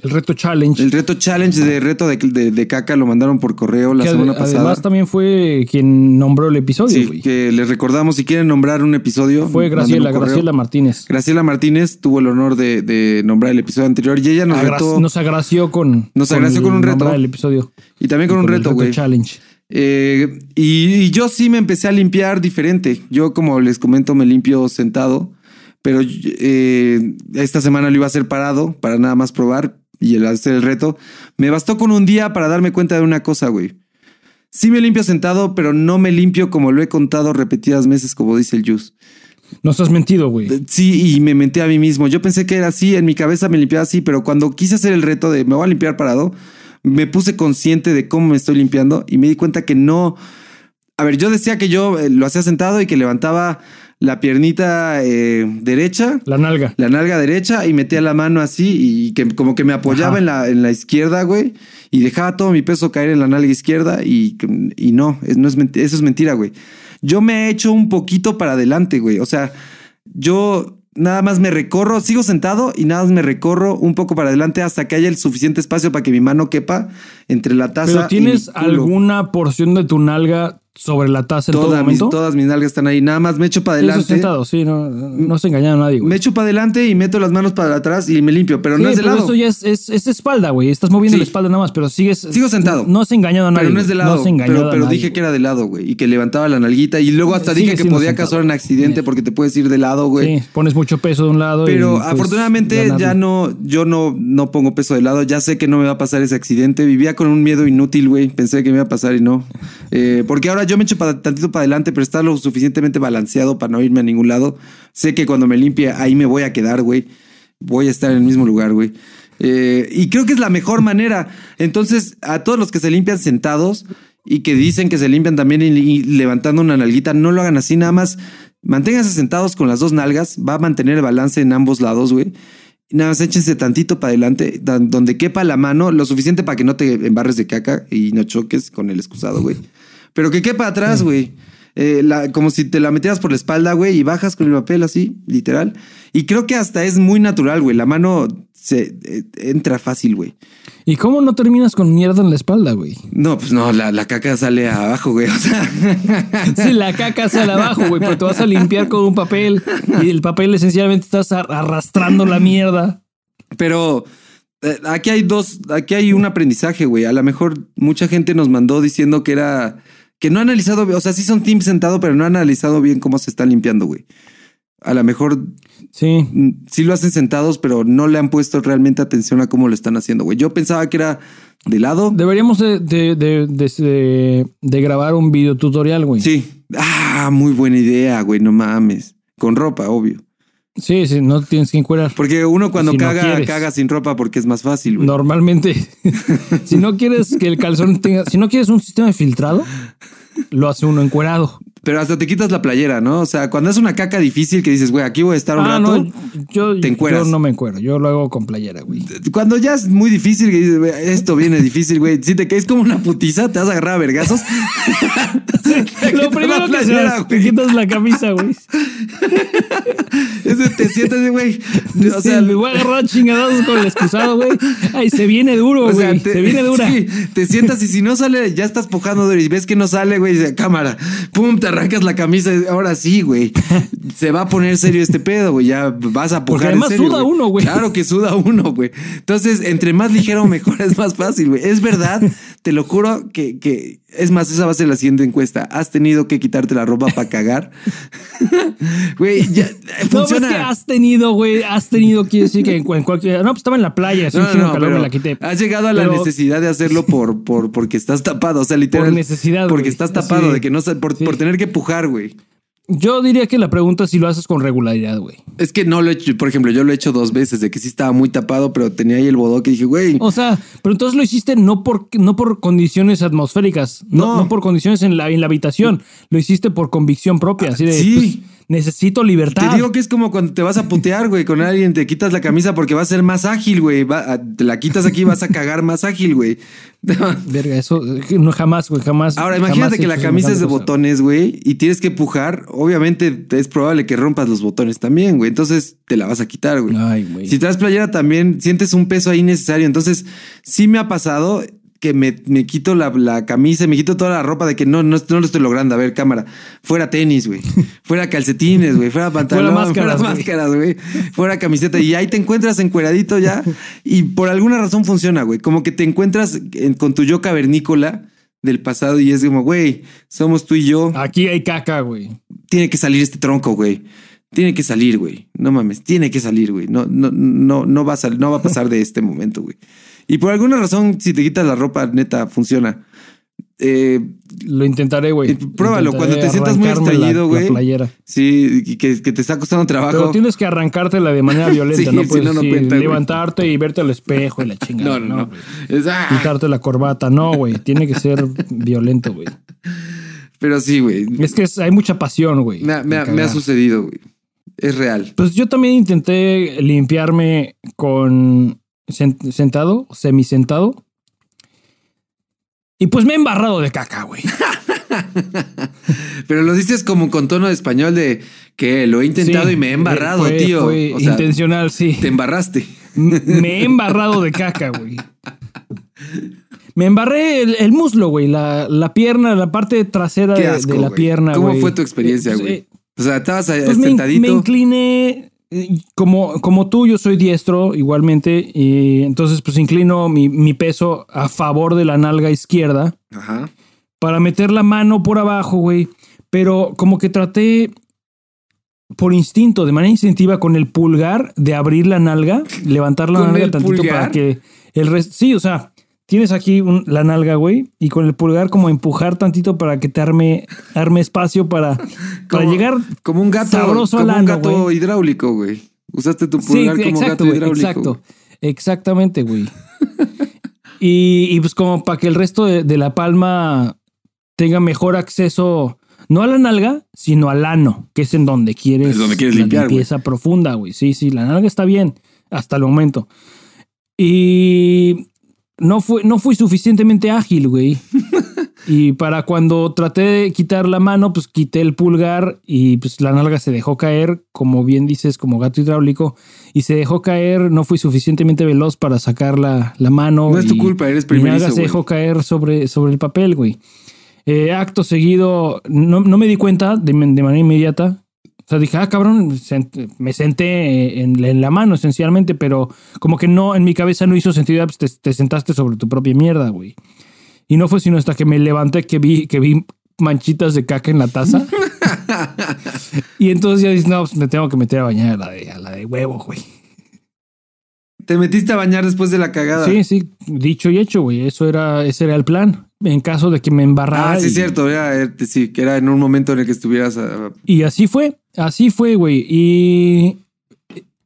El reto challenge. El reto challenge de reto de, caca lo mandaron por correo la semana pasada. Además también fue quien nombró el episodio. Sí, que les recordamos si quieren nombrar un episodio. Fue Graciela, Graciela Martínez. Graciela Martínez tuvo el honor de, nombrar el episodio anterior y ella nos retó. Nos agració con. Nos agració con, un reto. El episodio. Y también con, un reto, güey. challenge. Eh, y, yo sí me empecé a limpiar diferente. Yo, como les comento, me limpio sentado. Pero eh, esta semana lo iba a hacer parado para nada más probar y el hacer el reto, me bastó con un día para darme cuenta de una cosa, güey. Sí me limpio sentado, pero no me limpio como lo he contado repetidas veces, como dice el Jus. Nos has mentido, güey. Sí, y me mentí a mí mismo. Yo pensé que era así, en mi cabeza me limpiaba así, pero cuando quise hacer el reto de me voy a limpiar parado, me puse consciente de cómo me estoy limpiando y me di cuenta que no. A ver, yo decía que yo eh, lo hacía sentado y que levantaba la piernita eh, derecha. La nalga. La nalga derecha y metía la mano así y que como que me apoyaba en la, en la izquierda, güey. Y dejaba todo mi peso caer en la nalga izquierda y, y no, no es eso es mentira, güey. Yo me he hecho un poquito para adelante, güey. O sea, yo nada más me recorro, sigo sentado y nada más me recorro un poco para adelante hasta que haya el suficiente espacio para que mi mano quepa entre la taza. ¿Pero tienes alguna porción de tu nalga sobre la taza en todo momento? todas mis nalgas están ahí. Nada más me echo para adelante. sentado, sí, no, no se engaña a nadie. Me echo para adelante y meto las manos para atrás y me limpio, pero no es de lado. Eso ya es, es, espalda, güey. Estás moviendo la espalda nada más, pero sigues. Sigo sentado. No, se engañado a nadie. Pero no es de lado. pero, dije que era de lado, güey. Y que levantaba la nalguita. Y luego hasta dije que podía causar un accidente porque te puedes ir de lado, güey. Sí, pones mucho peso de un lado. Pero pues, afortunadamente ya no, yo no, no pongo peso de lado. Ya sé que no me va a pasar ese accidente. Vivía con un miedo inútil, güey. Pensé que me iba a pasar y no. Eh, porque ahora yo me echo para tantito para adelante, pero está lo suficientemente balanceado para no irme a ningún lado. Sé que cuando me limpie ahí me voy a quedar, güey. Voy a estar en el mismo lugar, güey. Eh, y creo que es la mejor manera. Entonces, a todos los que se limpian sentados y que dicen que se limpian también y, levantando una nalguita, no lo hagan así, nada más manténganse sentados con las dos nalgas, va a mantener el balance en ambos lados, güey. Nada más échense tantito para adelante, donde quepa la mano, lo suficiente para que no te embarres de caca y no choques con el excusado, güey. Pero que quepa atrás, güey. Eh, como si te la metieras por la espalda, güey, y bajas con el papel así, literal. Y creo que hasta es muy natural, güey. La mano se eh, entra fácil, güey. ¿Y cómo no terminas con mierda en la espalda, güey? No, pues no, la, caca sale abajo, güey. O sea. Sí, la caca sale abajo, güey, pero te vas a limpiar con un papel y el papel esencialmente estás arrastrando la mierda. Pero eh, aquí hay dos, aquí hay un aprendizaje, güey. A lo mejor mucha gente nos mandó diciendo que era que no ha analizado, o sea, sí son teams sentado, pero no han analizado bien cómo se está limpiando, güey. a lo mejor Sí. sí lo hacen sentados, pero no le han puesto realmente atención a cómo lo están haciendo, güey. Yo pensaba que era de lado. Deberíamos de, de, de, de- de- de grabar un video tutorial, güey. Sí. Ah, muy buena idea, güey, no mames. Con ropa, obvio. Sí, sí, no tienes que encuerar. Porque uno cuando Si caga, caga sin ropa porque es más fácil, güey. Normalmente, si no quieres que el calzón tenga, si no quieres un sistema filtrado, lo hace uno encuerado. Pero hasta te quitas la playera, ¿no? O sea, cuando es una caca difícil que dices, güey, aquí voy a estar un Ah, rato. no, yo, te encueras. yo no me encuero, yo lo hago con playera, güey. Cuando ya es muy difícil, que dices, güey, esto viene difícil, güey. Si te caes como una putiza, te vas a agarrar a vergazos. Lo primero que haces, te quitas la camisa, güey. Ese te sientas, güey. O sea, me voy a agarrar a chingadazos con el excusado, güey. Ay, se viene duro, o güey. sea, se viene dura. sí, te sientas y si no sale, ya estás pujando duro y ves que no sale, güey, dice, cámara, pum, te arrancas la camisa. Ahora sí, güey. Se va a poner serio este pedo, güey. Ya vas a pujar. Porque además serio, suda uno, güey. Claro que suda uno, güey. Entonces, entre más ligero, mejor es más fácil, güey. Es verdad, te lo juro que, que es más, esa va a ser la siguiente encuesta. ¿Has tenido que quitarte la ropa para cagar? Güey, ya No, funciona. es que has tenido, güey, has tenido, quiere decir que en, cu- en cualquier... No, pues estaba en la playa, así No, de no, calor, pero me la quité. has llegado a la necesidad de hacerlo por, por, porque estás tapado. O sea, literal. Por necesidad, Porque estás tapado, de- de que no por, sí. por tener que pujar, güey. Yo diría que la pregunta es si lo haces con regularidad, güey. Es que no lo he hecho. Por ejemplo, yo lo he hecho dos veces, de que sí estaba muy tapado, pero tenía ahí el bodoque y dije, güey. O sea, pero entonces lo hiciste no por, no por condiciones atmosféricas, no, No. no por condiciones en la, en la habitación, lo hiciste por convicción propia, así de, Sí. pues, necesito libertad. Te digo que es como cuando te vas a putear, güey, con alguien, te quitas la camisa porque va a ser más ágil, güey. Va- a- Te la quitas aquí, vas a cagar más ágil, güey. Verga, eso no jamás, güey, jamás. Ahora, imagínate que la camisa es de cosa. botones, güey, y tienes que pujar. Obviamente es probable que rompas los botones también, güey. Entonces te la vas a quitar, güey. Ay, güey. Si traes playera también sientes un peso ahí necesario. Entonces, sí me ha pasado que me, me quito la, la camisa, me quito toda la ropa de que no, no, no lo estoy logrando. A ver, cámara. Fuera tenis, güey. Fuera calcetines, güey. Fuera pantalón. Fuera máscaras, fuera máscaras, güey. Fuera camiseta. Y ahí te encuentras encueradito ya. Y por alguna razón funciona, güey. Como que te encuentras en- con tu yo cavernícola del pasado y es como, güey, somos tú y yo. Aquí hay caca, güey. Tiene que salir este tronco, güey. Tiene que salir, güey. No mames, tiene que salir, güey. No, no, no, no va a no va a pasar de este momento, güey. Y por alguna razón, si te quitas la ropa, neta, funciona. Eh, Lo intentaré, güey. Eh, pruébalo, Intentaré cuando te sientas muy la güey. sí, que, que te está costando trabajo. Pero tienes que arrancártela de manera violenta, Sí, no si puedes no, no así cuenta, güey. levantarte y verte al espejo y la chingada. No, no, no. Es- ah, Quitarte la corbata, no, güey. Tiene que ser violento, güey. pero sí, güey. Es que es- hay mucha pasión, güey. Me, ha- me ha- me sucedido, güey. Es real. Pues yo también intenté limpiarme con sentado, semisentado. Y pues me he embarrado de caca, güey. Pero lo dices como con tono de español de que lo he intentado Sí, y me he embarrado, fue- tío. Fue O sea, intencional, sí. te embarraste. M- Me he embarrado de caca, güey. Me embarré el, el muslo, güey. La, la pierna, la parte trasera de, asco, de la güey. pierna, ¿Cómo fue tu experiencia, Pues, güey? eh, O sea, estabas Pues me, sentadito. me incliné, eh, como, como tú, yo soy diestro igualmente, y entonces pues inclino mi, mi peso a favor de la nalga izquierda Ajá. para meter la mano por abajo, güey. Pero como que traté por instinto, de manera instintiva, con el pulgar de abrir la nalga, levantar la ¿Con nalga tantito pulgar? para que el resto... Sí, o sea, tienes aquí un- la nalga, güey, y con el pulgar como empujar tantito para que te arme, arme espacio para, para Como- llegar Como un gato, sabroso como al un ano, gato güey. hidráulico, güey. Usaste tu Sí, pulgar como exacto, gato hidráulico. exacto. Exactamente, güey. y, y pues como para que el resto de, de la palma tenga mejor acceso, no a la nalga, sino al ano, que es en donde quieres, Es donde quieres la limpiar, limpieza profunda, güey. Sí, sí, la nalga está bien hasta el momento. Y no, fue, no fui suficientemente ágil, güey. Y para cuando traté de quitar la mano, pues quité el pulgar y pues la nalga se dejó caer, como bien dices, como gato hidráulico, y se dejó caer, no fui suficientemente veloz para sacar la, la mano. No es tu culpa, eres Mi primerizo, nalga se güey. dejó caer sobre, sobre el papel, güey. Eh, acto seguido, no, no me di cuenta de, de manera inmediata. O sea, dije, ah, cabrón, me senté en, en la mano esencialmente, pero como que no, en mi cabeza no hizo sentido, ah, pues te, te sentaste sobre tu propia mierda, güey. Y no fue sino hasta que me levanté que vi, que vi manchitas de caca en la taza. Y entonces ya dices, no, pues me tengo que meter a bañar a la de, a la de huevo, güey. Te metiste a bañar después de la cagada. Sí, sí, dicho y hecho, güey. Eso era, ese era el plan. En caso de que me embarrara. Ah, sí, es cierto. Era, eh, sí, que era en un momento en el que estuvieras. ah, y así fue, así fue, güey. Y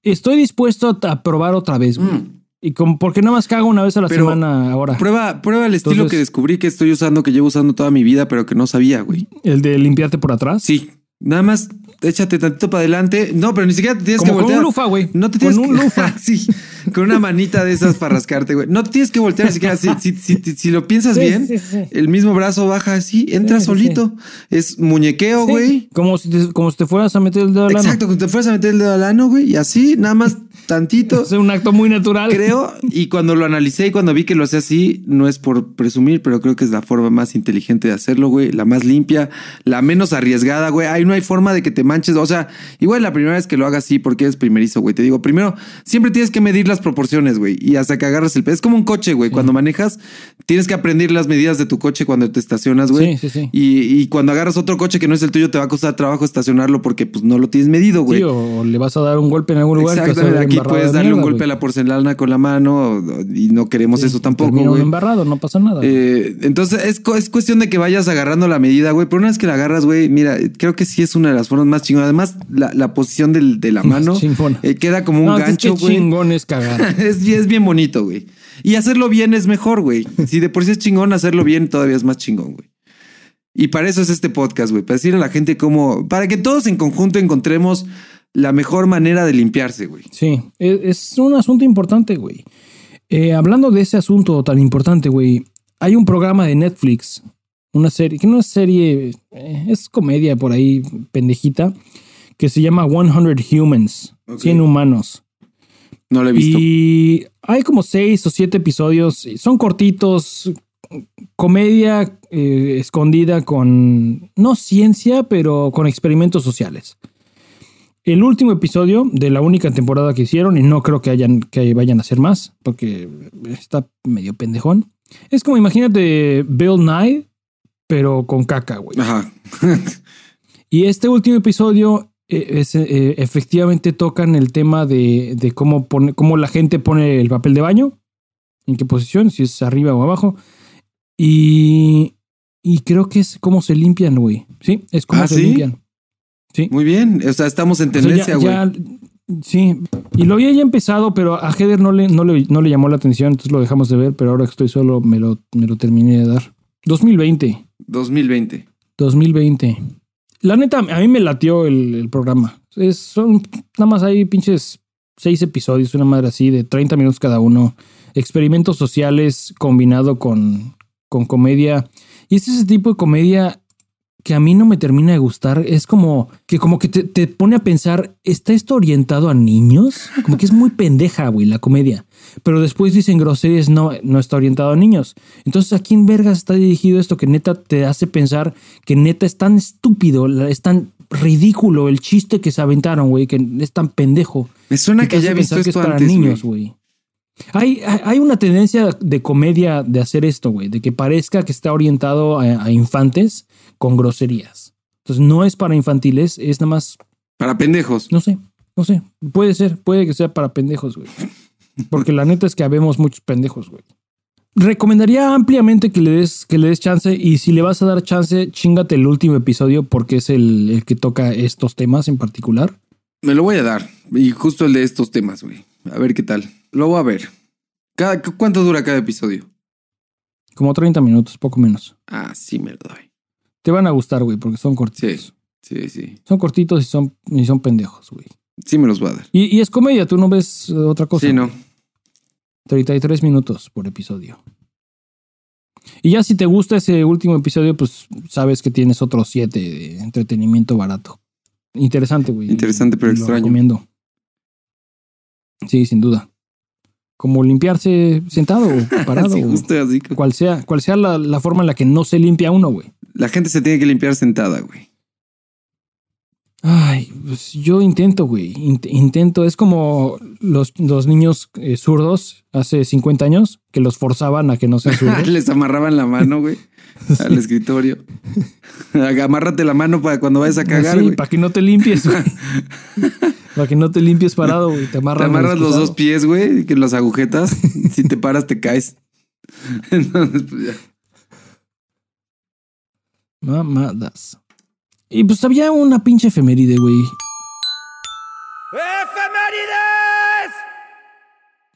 estoy dispuesto a probar otra vez, güey. mm. Y como, porque nada más cago una vez a la Pero semana ahora. Prueba, prueba el estilo Entonces- que descubrí que estoy usando, que llevo usando toda mi vida, pero que no sabía, güey. El de limpiarte por atrás. Sí. Nada más échate tantito para adelante. No, pero ni siquiera te tienes Como que con voltear. un lufa, güey. No te Con tienes un que- lufa. sí, con una manita de esas para rascarte, güey. No te tienes que voltear ni siquiera. Si, si, si, si- si lo piensas Sí, bien, sí, sí. el mismo brazo baja así, entra Sí, sí, solito. Es muñequeo, Sí, güey. Como si te, como si te fueras a meter el dedo al ano. Exacto, cuando te fueras a meter el dedo al ano, güey, y así, nada más tantito. Es un acto muy natural. Creo, y cuando lo analicé y cuando vi que lo hacía así, no es por presumir, pero creo que es la forma más inteligente de hacerlo, güey. La más limpia, la menos arriesgada, güey. No hay forma de que te manches. O sea, igual la primera vez que lo hagas así, porque eres primerizo, güey. Te digo, primero, siempre tienes que medir las proporciones, güey. Y hasta que agarras el peso. Es como un coche, güey. Cuando manejas, tienes que aprender las medidas de tu coche cuando te estacionas, güey. Sí, sí, sí. Y, y cuando agarras otro coche que no es el tuyo, te va a costar trabajo estacionarlo porque pues no lo tienes medido, güey. Sí, o le vas a dar un golpe en algún lugar. Exactamente, aquí puedes de darle un golpe a la porcelana con la mano y no queremos eso tampoco, güey. embarrado, no pasa nada. Eh, entonces es, es cuestión de que vayas agarrando la medida, güey. Pero una vez que la agarras, güey, mira, creo que sí es una de las formas más chingonas. Además, la, la posición del- de la mano eh, queda como un no, es gancho, que güey. chingón es cagar. Es, bien- es bien bonito, güey. Y hacerlo bien es mejor, güey. Si de por sí es chingón, hacerlo bien todavía es más chingón, güey. Y para eso es este podcast, güey. Para decirle a la gente cómo. Para que todos en conjunto encontremos la mejor manera de limpiarse, güey. Sí, es, es un asunto importante, güey. Eh, hablando de ese asunto tan importante, güey, hay un programa de Netflix, una serie, que no es serie, eh, es comedia por ahí, pendejita, que se llama 100 Humans, Ok. 100 humanos. No lo he visto. Y hay como seis o siete episodios, son cortitos, comedia eh, escondida con, no ciencia, pero con experimentos sociales. El último episodio de la única temporada que hicieron, y no creo que, hayan, que vayan a hacer más, porque está medio pendejón. Es como imagínate Bill Nye, pero con caca, güey. Ajá. Y este último episodio eh, es, eh, efectivamente tocan el tema de, de cómo, pone, cómo la gente pone el papel de baño, en qué posición, si es arriba o abajo. Y, y creo que es cómo se limpian, güey. Sí, es cómo ¿Ah, se sí? limpian. Sí. Muy bien. O sea, estamos en tendencia, güey. sí, y lo había ya empezado, pero a Heather no le, no, le, no le llamó la atención, entonces lo dejamos de ver, pero ahora que estoy solo me lo, me lo terminé de dar. 2020. 2020. 2020. La neta, a mí me latió el, programa. Es, son nada más hay pinches seis episodios, una madre así, de 30 minutos cada uno. Experimentos sociales combinado con, con comedia. Y es ese tipo de comedia que a mí no me termina de gustar. Es como que, como que te, te pone a pensar, ¿está esto orientado a niños? Como que es muy pendeja, güey, la comedia. Pero después dicen groserías, no, no está orientado a niños. Entonces, ¿a quién vergas está dirigido esto que neta te hace pensar que neta es tan estúpido, es tan ridículo el chiste que se aventaron, güey, que es tan pendejo? Me suena que hace ya he visto pensar que esto es para antes, niños, güey. Hay, hay- hay una tendencia de comedia de hacer esto, güey, de que parezca que está orientado a, a infantes con groserías. Entonces no es para infantiles, es nada más, Para pendejos. no sé, no sé, puede ser, puede que sea para pendejos, güey. Porque la neta es que habemos muchos pendejos, güey. Recomendaría ampliamente que le des, que le des chance y si le vas a dar chance, chingate el último episodio porque es el, el que toca estos temas en particular. Me lo voy a dar. Y justo el de estos temas, güey. A ver qué tal. Lo voy a ver. Cada, ¿cu- ¿Cuánto dura cada episodio? Como 30 minutos, poco menos. Ah, sí me lo doy. Te van a gustar, güey, porque son cortitos. Sí, sí. Son cortitos y son, y son pendejos, güey. Sí me los voy a dar. Y, y es comedia, tú no ves eh, otra cosa. Sí, no. 33 minutos por episodio. Y ya si te gusta ese último episodio, pues sabes que tienes otros siete de entretenimiento barato. Interesante, güey. Interesante, pero Lo extraño. recomiendo. Sí, sin duda. Como limpiarse sentado o parado. Sí, justo así. cual sea, cual sea la, la forma en la que no se limpia uno, güey. La gente se tiene que limpiar sentada, güey. Ay, pues yo intento, güey. Int- intento. Es como los, los niños eh, zurdos hace 50 años que los forzaban a que no sean zurdos. Les amarraban la mano, güey, al escritorio. Amárrate la mano para cuando vayas a cagar, Sí, güey. para que no te limpies, güey. para que no te limpies parado, güey. Te Te amarras los dos pies, güey, que las agujetas. si te paras, te caes. Entonces, pues ya. Mamadas. Y pues había una pinche efeméride, güey.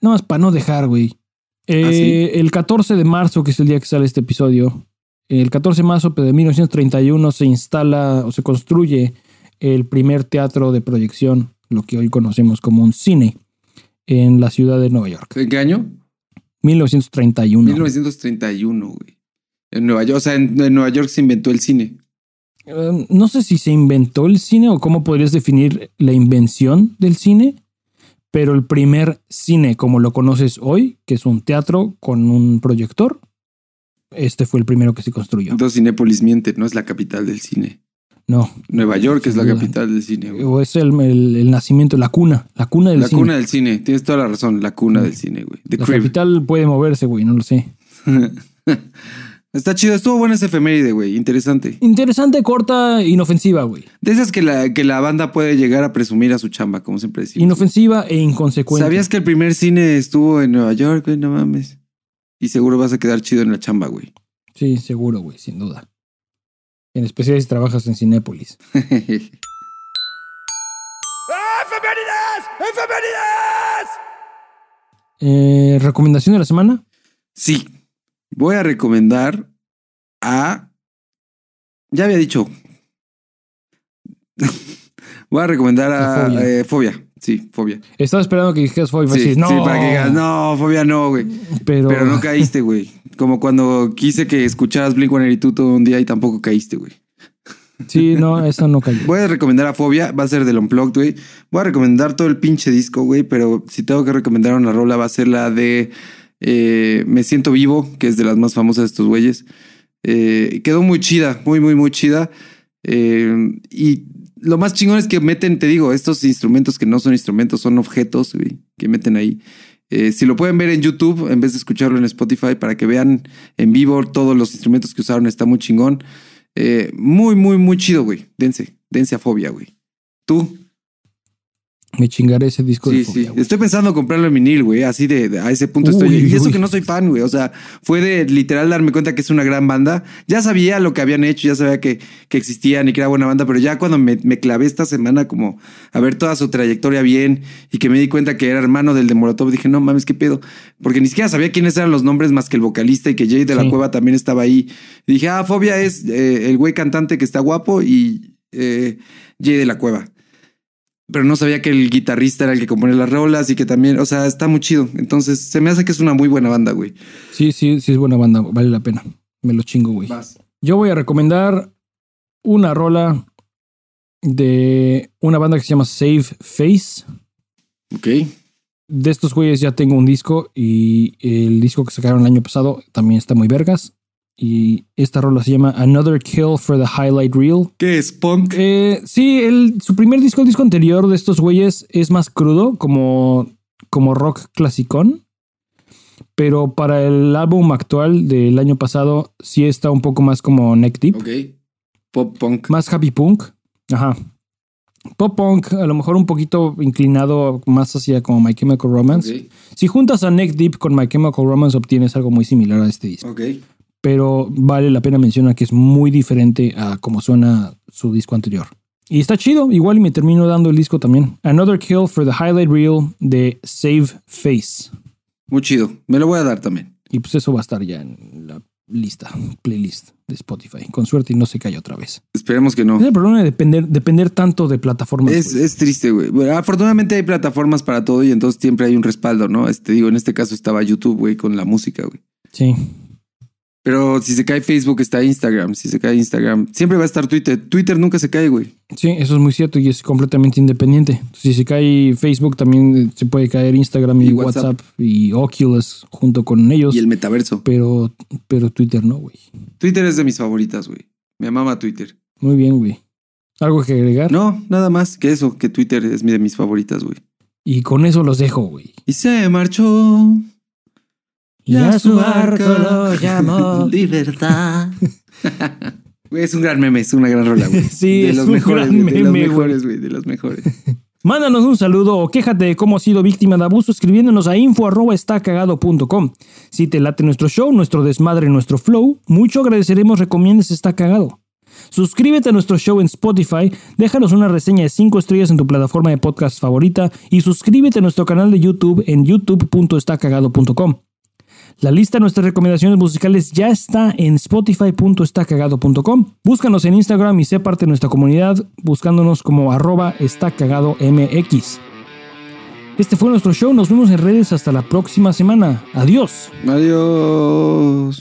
No, más para no dejar, güey. Eh, ¿Ah, sí? El 14 de marzo, que es el día que sale este episodio, el 14 de marzo de 1931 se instala o se construye el primer teatro de proyección, lo que hoy conocemos como un cine, en la ciudad de Nueva York. ¿En qué año? 1931. 1931, güey. En Nueva York, o sea, en, en Nueva York se inventó el cine. Eh, no sé si se inventó el cine o cómo podrías definir la invención del cine, pero el primer cine como lo conoces hoy, que es un teatro con un proyector, este fue el primero que se construyó. Entonces Cinépolis miente, no es la capital del cine. No, Nueva York es la duda. capital del cine, güey. o es el, el- el nacimiento, la cuna, la cuna del La cine. cuna del cine, tienes toda la razón, la cuna del cine, güey. The la Crib. capital puede moverse, güey, no lo sé. Está chido, estuvo buena esa efeméride, güey, interesante. Interesante, corta, inofensiva, güey. De esas que la, que la banda puede llegar a presumir a su chamba, como siempre decimos. Inofensiva e inconsecuente. ¿Sabías que el primer cine estuvo en Nueva York, güey? No mames. Y seguro vas a quedar chido en la chamba, güey. Sí, seguro, güey, sin duda. En especial si trabajas en Cinépolis. Eh, ¿Recomendación de la semana? sí, voy a recomendar a... Ya había dicho. voy a recomendar a... A Fobia. eh, fobia. Sí, fobia. Estaba esperando que dijeras Fobia. Sí, no, sí, para que digas, no, fobia no, güey. pero, Pero no caíste, güey. Como cuando quise que escucharas Blink-182 todo un día y tampoco caíste, güey. sí, no, eso no cayó. Voy a recomendar a Fobia, va a ser del Unplugged, güey. Voy a recomendar todo el pinche disco, güey, pero si tengo que recomendar una rola va a ser la de eh, Me Siento Vivo, que es de las más famosas de estos güeyes. Eh, quedó muy chida, muy, muy, muy chida. Eh, y lo más chingón es que meten, te digo, estos instrumentos que no son instrumentos, son objetos, que meten ahí. Si lo pueden ver en YouTube en vez de escucharlo en Spotify para que vean en vivo todos los instrumentos que usaron, está muy chingón. Muy, muy, muy chido, güey. Dense, dense a fobia, güey. Tú. Me chingaré ese disco Sí, de sí. Fobia, güey. Estoy pensando en comprarlo en vinil, güey. Así de, de- a ese punto Uy, estoy. Y eso uy. que no soy fan, güey. O sea, fue de literal darme cuenta que es una gran banda. Ya sabía lo que habían hecho, ya sabía que, que existían y que era buena banda, pero ya cuando me, me clavé esta semana como a ver toda su trayectoria bien y que me di cuenta que era hermano del de Molotov, dije, no mames, qué pedo. Porque ni siquiera sabía quiénes eran los nombres más que el vocalista y que Jay de la Sí. Cueva también estaba ahí. Y dije, ah, Fobia es eh, el güey cantante que está guapo y eh, Jay de la Cueva pero no sabía que el guitarrista era el que compone las rolas y que también, o sea, está muy chido. Entonces, se me hace que es una muy buena banda, güey. Sí, sí, sí es buena banda, vale la pena. Me lo chingo, güey. Vas. Yo voy a recomendar una rola de una banda que se llama Save Face. Ok. De estos güeyes ya tengo un disco y el disco que sacaron el año pasado también está muy vergas. Y esta rola se llama Another Kill for the Highlight Reel. ¿Qué es punk? Eh, sí, el, su primer disco, el disco anterior de estos güeyes es más crudo, como, como rock clasicón. Pero para el álbum actual del año pasado sí está un poco más como neck deep, Ok. Pop punk. más happy punk. Ajá. Pop punk, a lo mejor un poquito inclinado más hacia como My Chemical Romance. Si juntas a Neck Deep con My Chemical Romance obtienes algo muy similar a este disco. Ok. Pero vale la pena mencionar que es muy diferente a como suena su disco anterior. Y está chido, igual y me termino dando el disco también. Another Kill for the Highlight Reel de Save Face. Muy chido. Me lo voy a dar también. Y pues eso va a estar ya en la lista, playlist de Spotify. Con suerte y no se cae otra vez. Esperemos que no. Es el problema de depender, depender tanto de plataformas. Es, güey. es triste, güey. Bueno, afortunadamente hay plataformas para todo y entonces siempre hay un respaldo, ¿no? Este, digo, en este caso estaba YouTube, güey, con la música, güey. Sí. Pero si se cae Facebook, está Instagram. Si se cae Instagram, siempre va a estar Twitter. Twitter nunca se cae, güey. Sí, eso es muy cierto y es completamente independiente. Si se cae Facebook, también eh, se puede caer Instagram y, Y WhatsApp. WhatsApp. y Oculus junto con ellos. Y el metaverso. Pero, pero Twitter no, güey. Twitter es de mis favoritas, güey. Me amaba Twitter. Muy bien, güey. ¿Algo que agregar? No, nada más que eso, que Twitter es de mis favoritas, güey. Y con eso los dejo, güey. Y se marchó. Y a su barco lo llamó. Libertad. Es un gran meme, es una gran rola, güey. Sí, de es los un mejores, gran güey, de los meme, mejores, güey, de los mejores. Mándanos un saludo o quéjate de cómo has sido víctima de abuso escribiéndonos a info@estacagado.com. Si te late nuestro show, nuestro desmadre, nuestro flow, mucho agradeceremos recomiendes Está Cagado. Suscríbete a nuestro show en Spotify, déjanos una reseña de 5 estrellas en tu plataforma de podcast favorita y suscríbete a nuestro canal de YouTube en youtube.estacagado.com. La lista de nuestras recomendaciones musicales ya está en spotify.estacagado.com. Búscanos en Instagram y sé parte de nuestra comunidad buscándonos como arroba estacaгаdomx. Este fue nuestro show, nos vemos en redes hasta la próxima semana. Adiós. Adiós.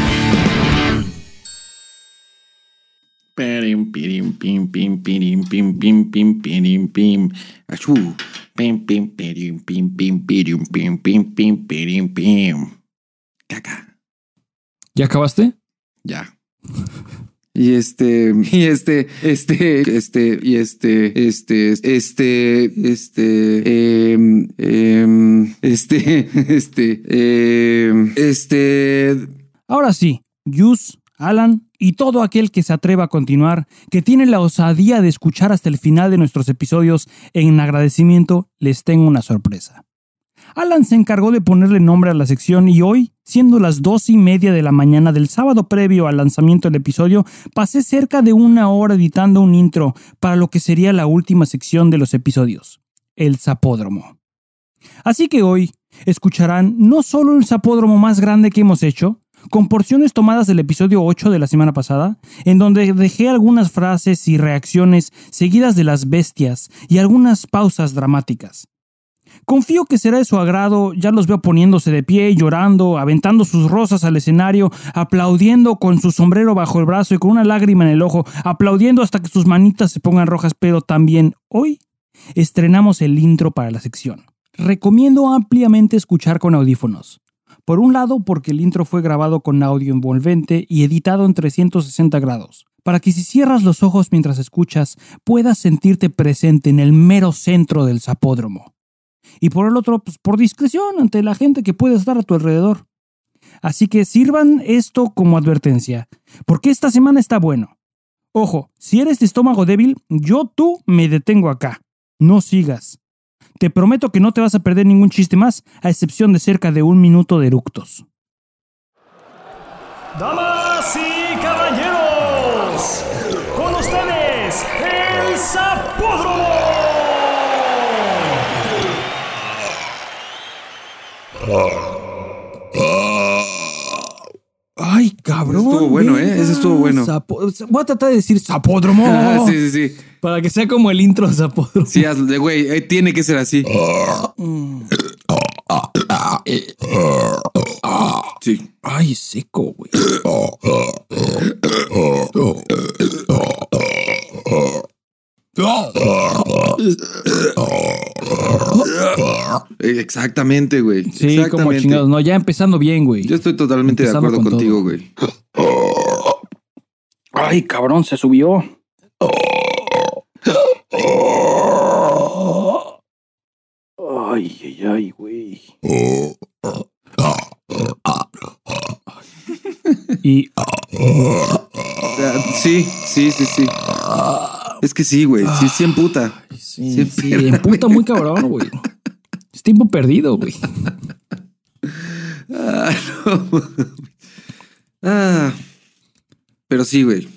Pirim, pirim, pim, pim, pirim, pim, pim, pim, pirim, pim. Achú. Pim, pim, pirim, pim, pim, pirim, pim, pim, pim, pirim, pim. Caca. ¿Ya acabaste? Ya. Y este, y este, este, este, y este, este, este, este, em, em, este, este, em, este, Ahora sí, Yus, Alan y todo aquel que se atreva a continuar, que tiene la osadía de escuchar hasta el final de nuestros episodios, en agradecimiento les tengo una sorpresa. Alan se encargó de ponerle nombre a la sección y hoy, siendo las dos y media de la mañana del sábado previo al lanzamiento del episodio, pasé cerca de una hora editando un intro para lo que sería la última sección de los episodios, el zapódromo. Así que hoy escucharán no solo el zapódromo más grande que hemos hecho, con porciones tomadas del episodio 8 de la semana pasada, en donde dejé algunas frases y reacciones seguidas de las bestias y algunas pausas dramáticas. Confío que será de su agrado, ya los veo poniéndose de pie, llorando, aventando sus rosas al escenario, aplaudiendo con su sombrero bajo el brazo y con una lágrima en el ojo, aplaudiendo hasta que sus manitas se pongan rojas, pero también hoy estrenamos el intro para la sección. Recomiendo ampliamente escuchar con audífonos. Por un lado, porque el intro fue grabado con audio envolvente y editado en 360 grados, para que si cierras los ojos mientras escuchas, puedas sentirte presente en el mero centro del zapódromo. Y por el otro, pues por discreción ante la gente que puede estar a tu alrededor. Así que sirvan esto como advertencia, porque esta semana está bueno. Ojo, si eres de estómago débil, yo tú me detengo acá. No sigas. Te prometo que no te vas a perder ningún chiste más, a excepción de cerca de un minuto de eructos. Damas y caballeros, con ustedes, el Zapódromo. Ay, cabrón. Estuvo bueno, ¿eh? Ese estuvo bueno. Sapo- Voy a tratar de decir zapódromo. Ah, sí, sí, sí. Para que sea como el intro de zapódromo. Sí, hazlo de güey, eh, tiene que ser así. Sí. Ay, seco, güey. Exactamente, güey. Sí, como chingados. No, ya empezando bien, güey. Yo estoy totalmente de acuerdo con contigo, todo. güey. Ay, cabrón, se subió. Ay, ay, ay, güey. Y Sí, sí, sí, sí. Es que sí, güey. Sí, sí emputa. sí, Sí, sí, emputa muy cabrón, güey. Es tiempo perdido, güey. Ah, no. Ah. Pero sí, güey.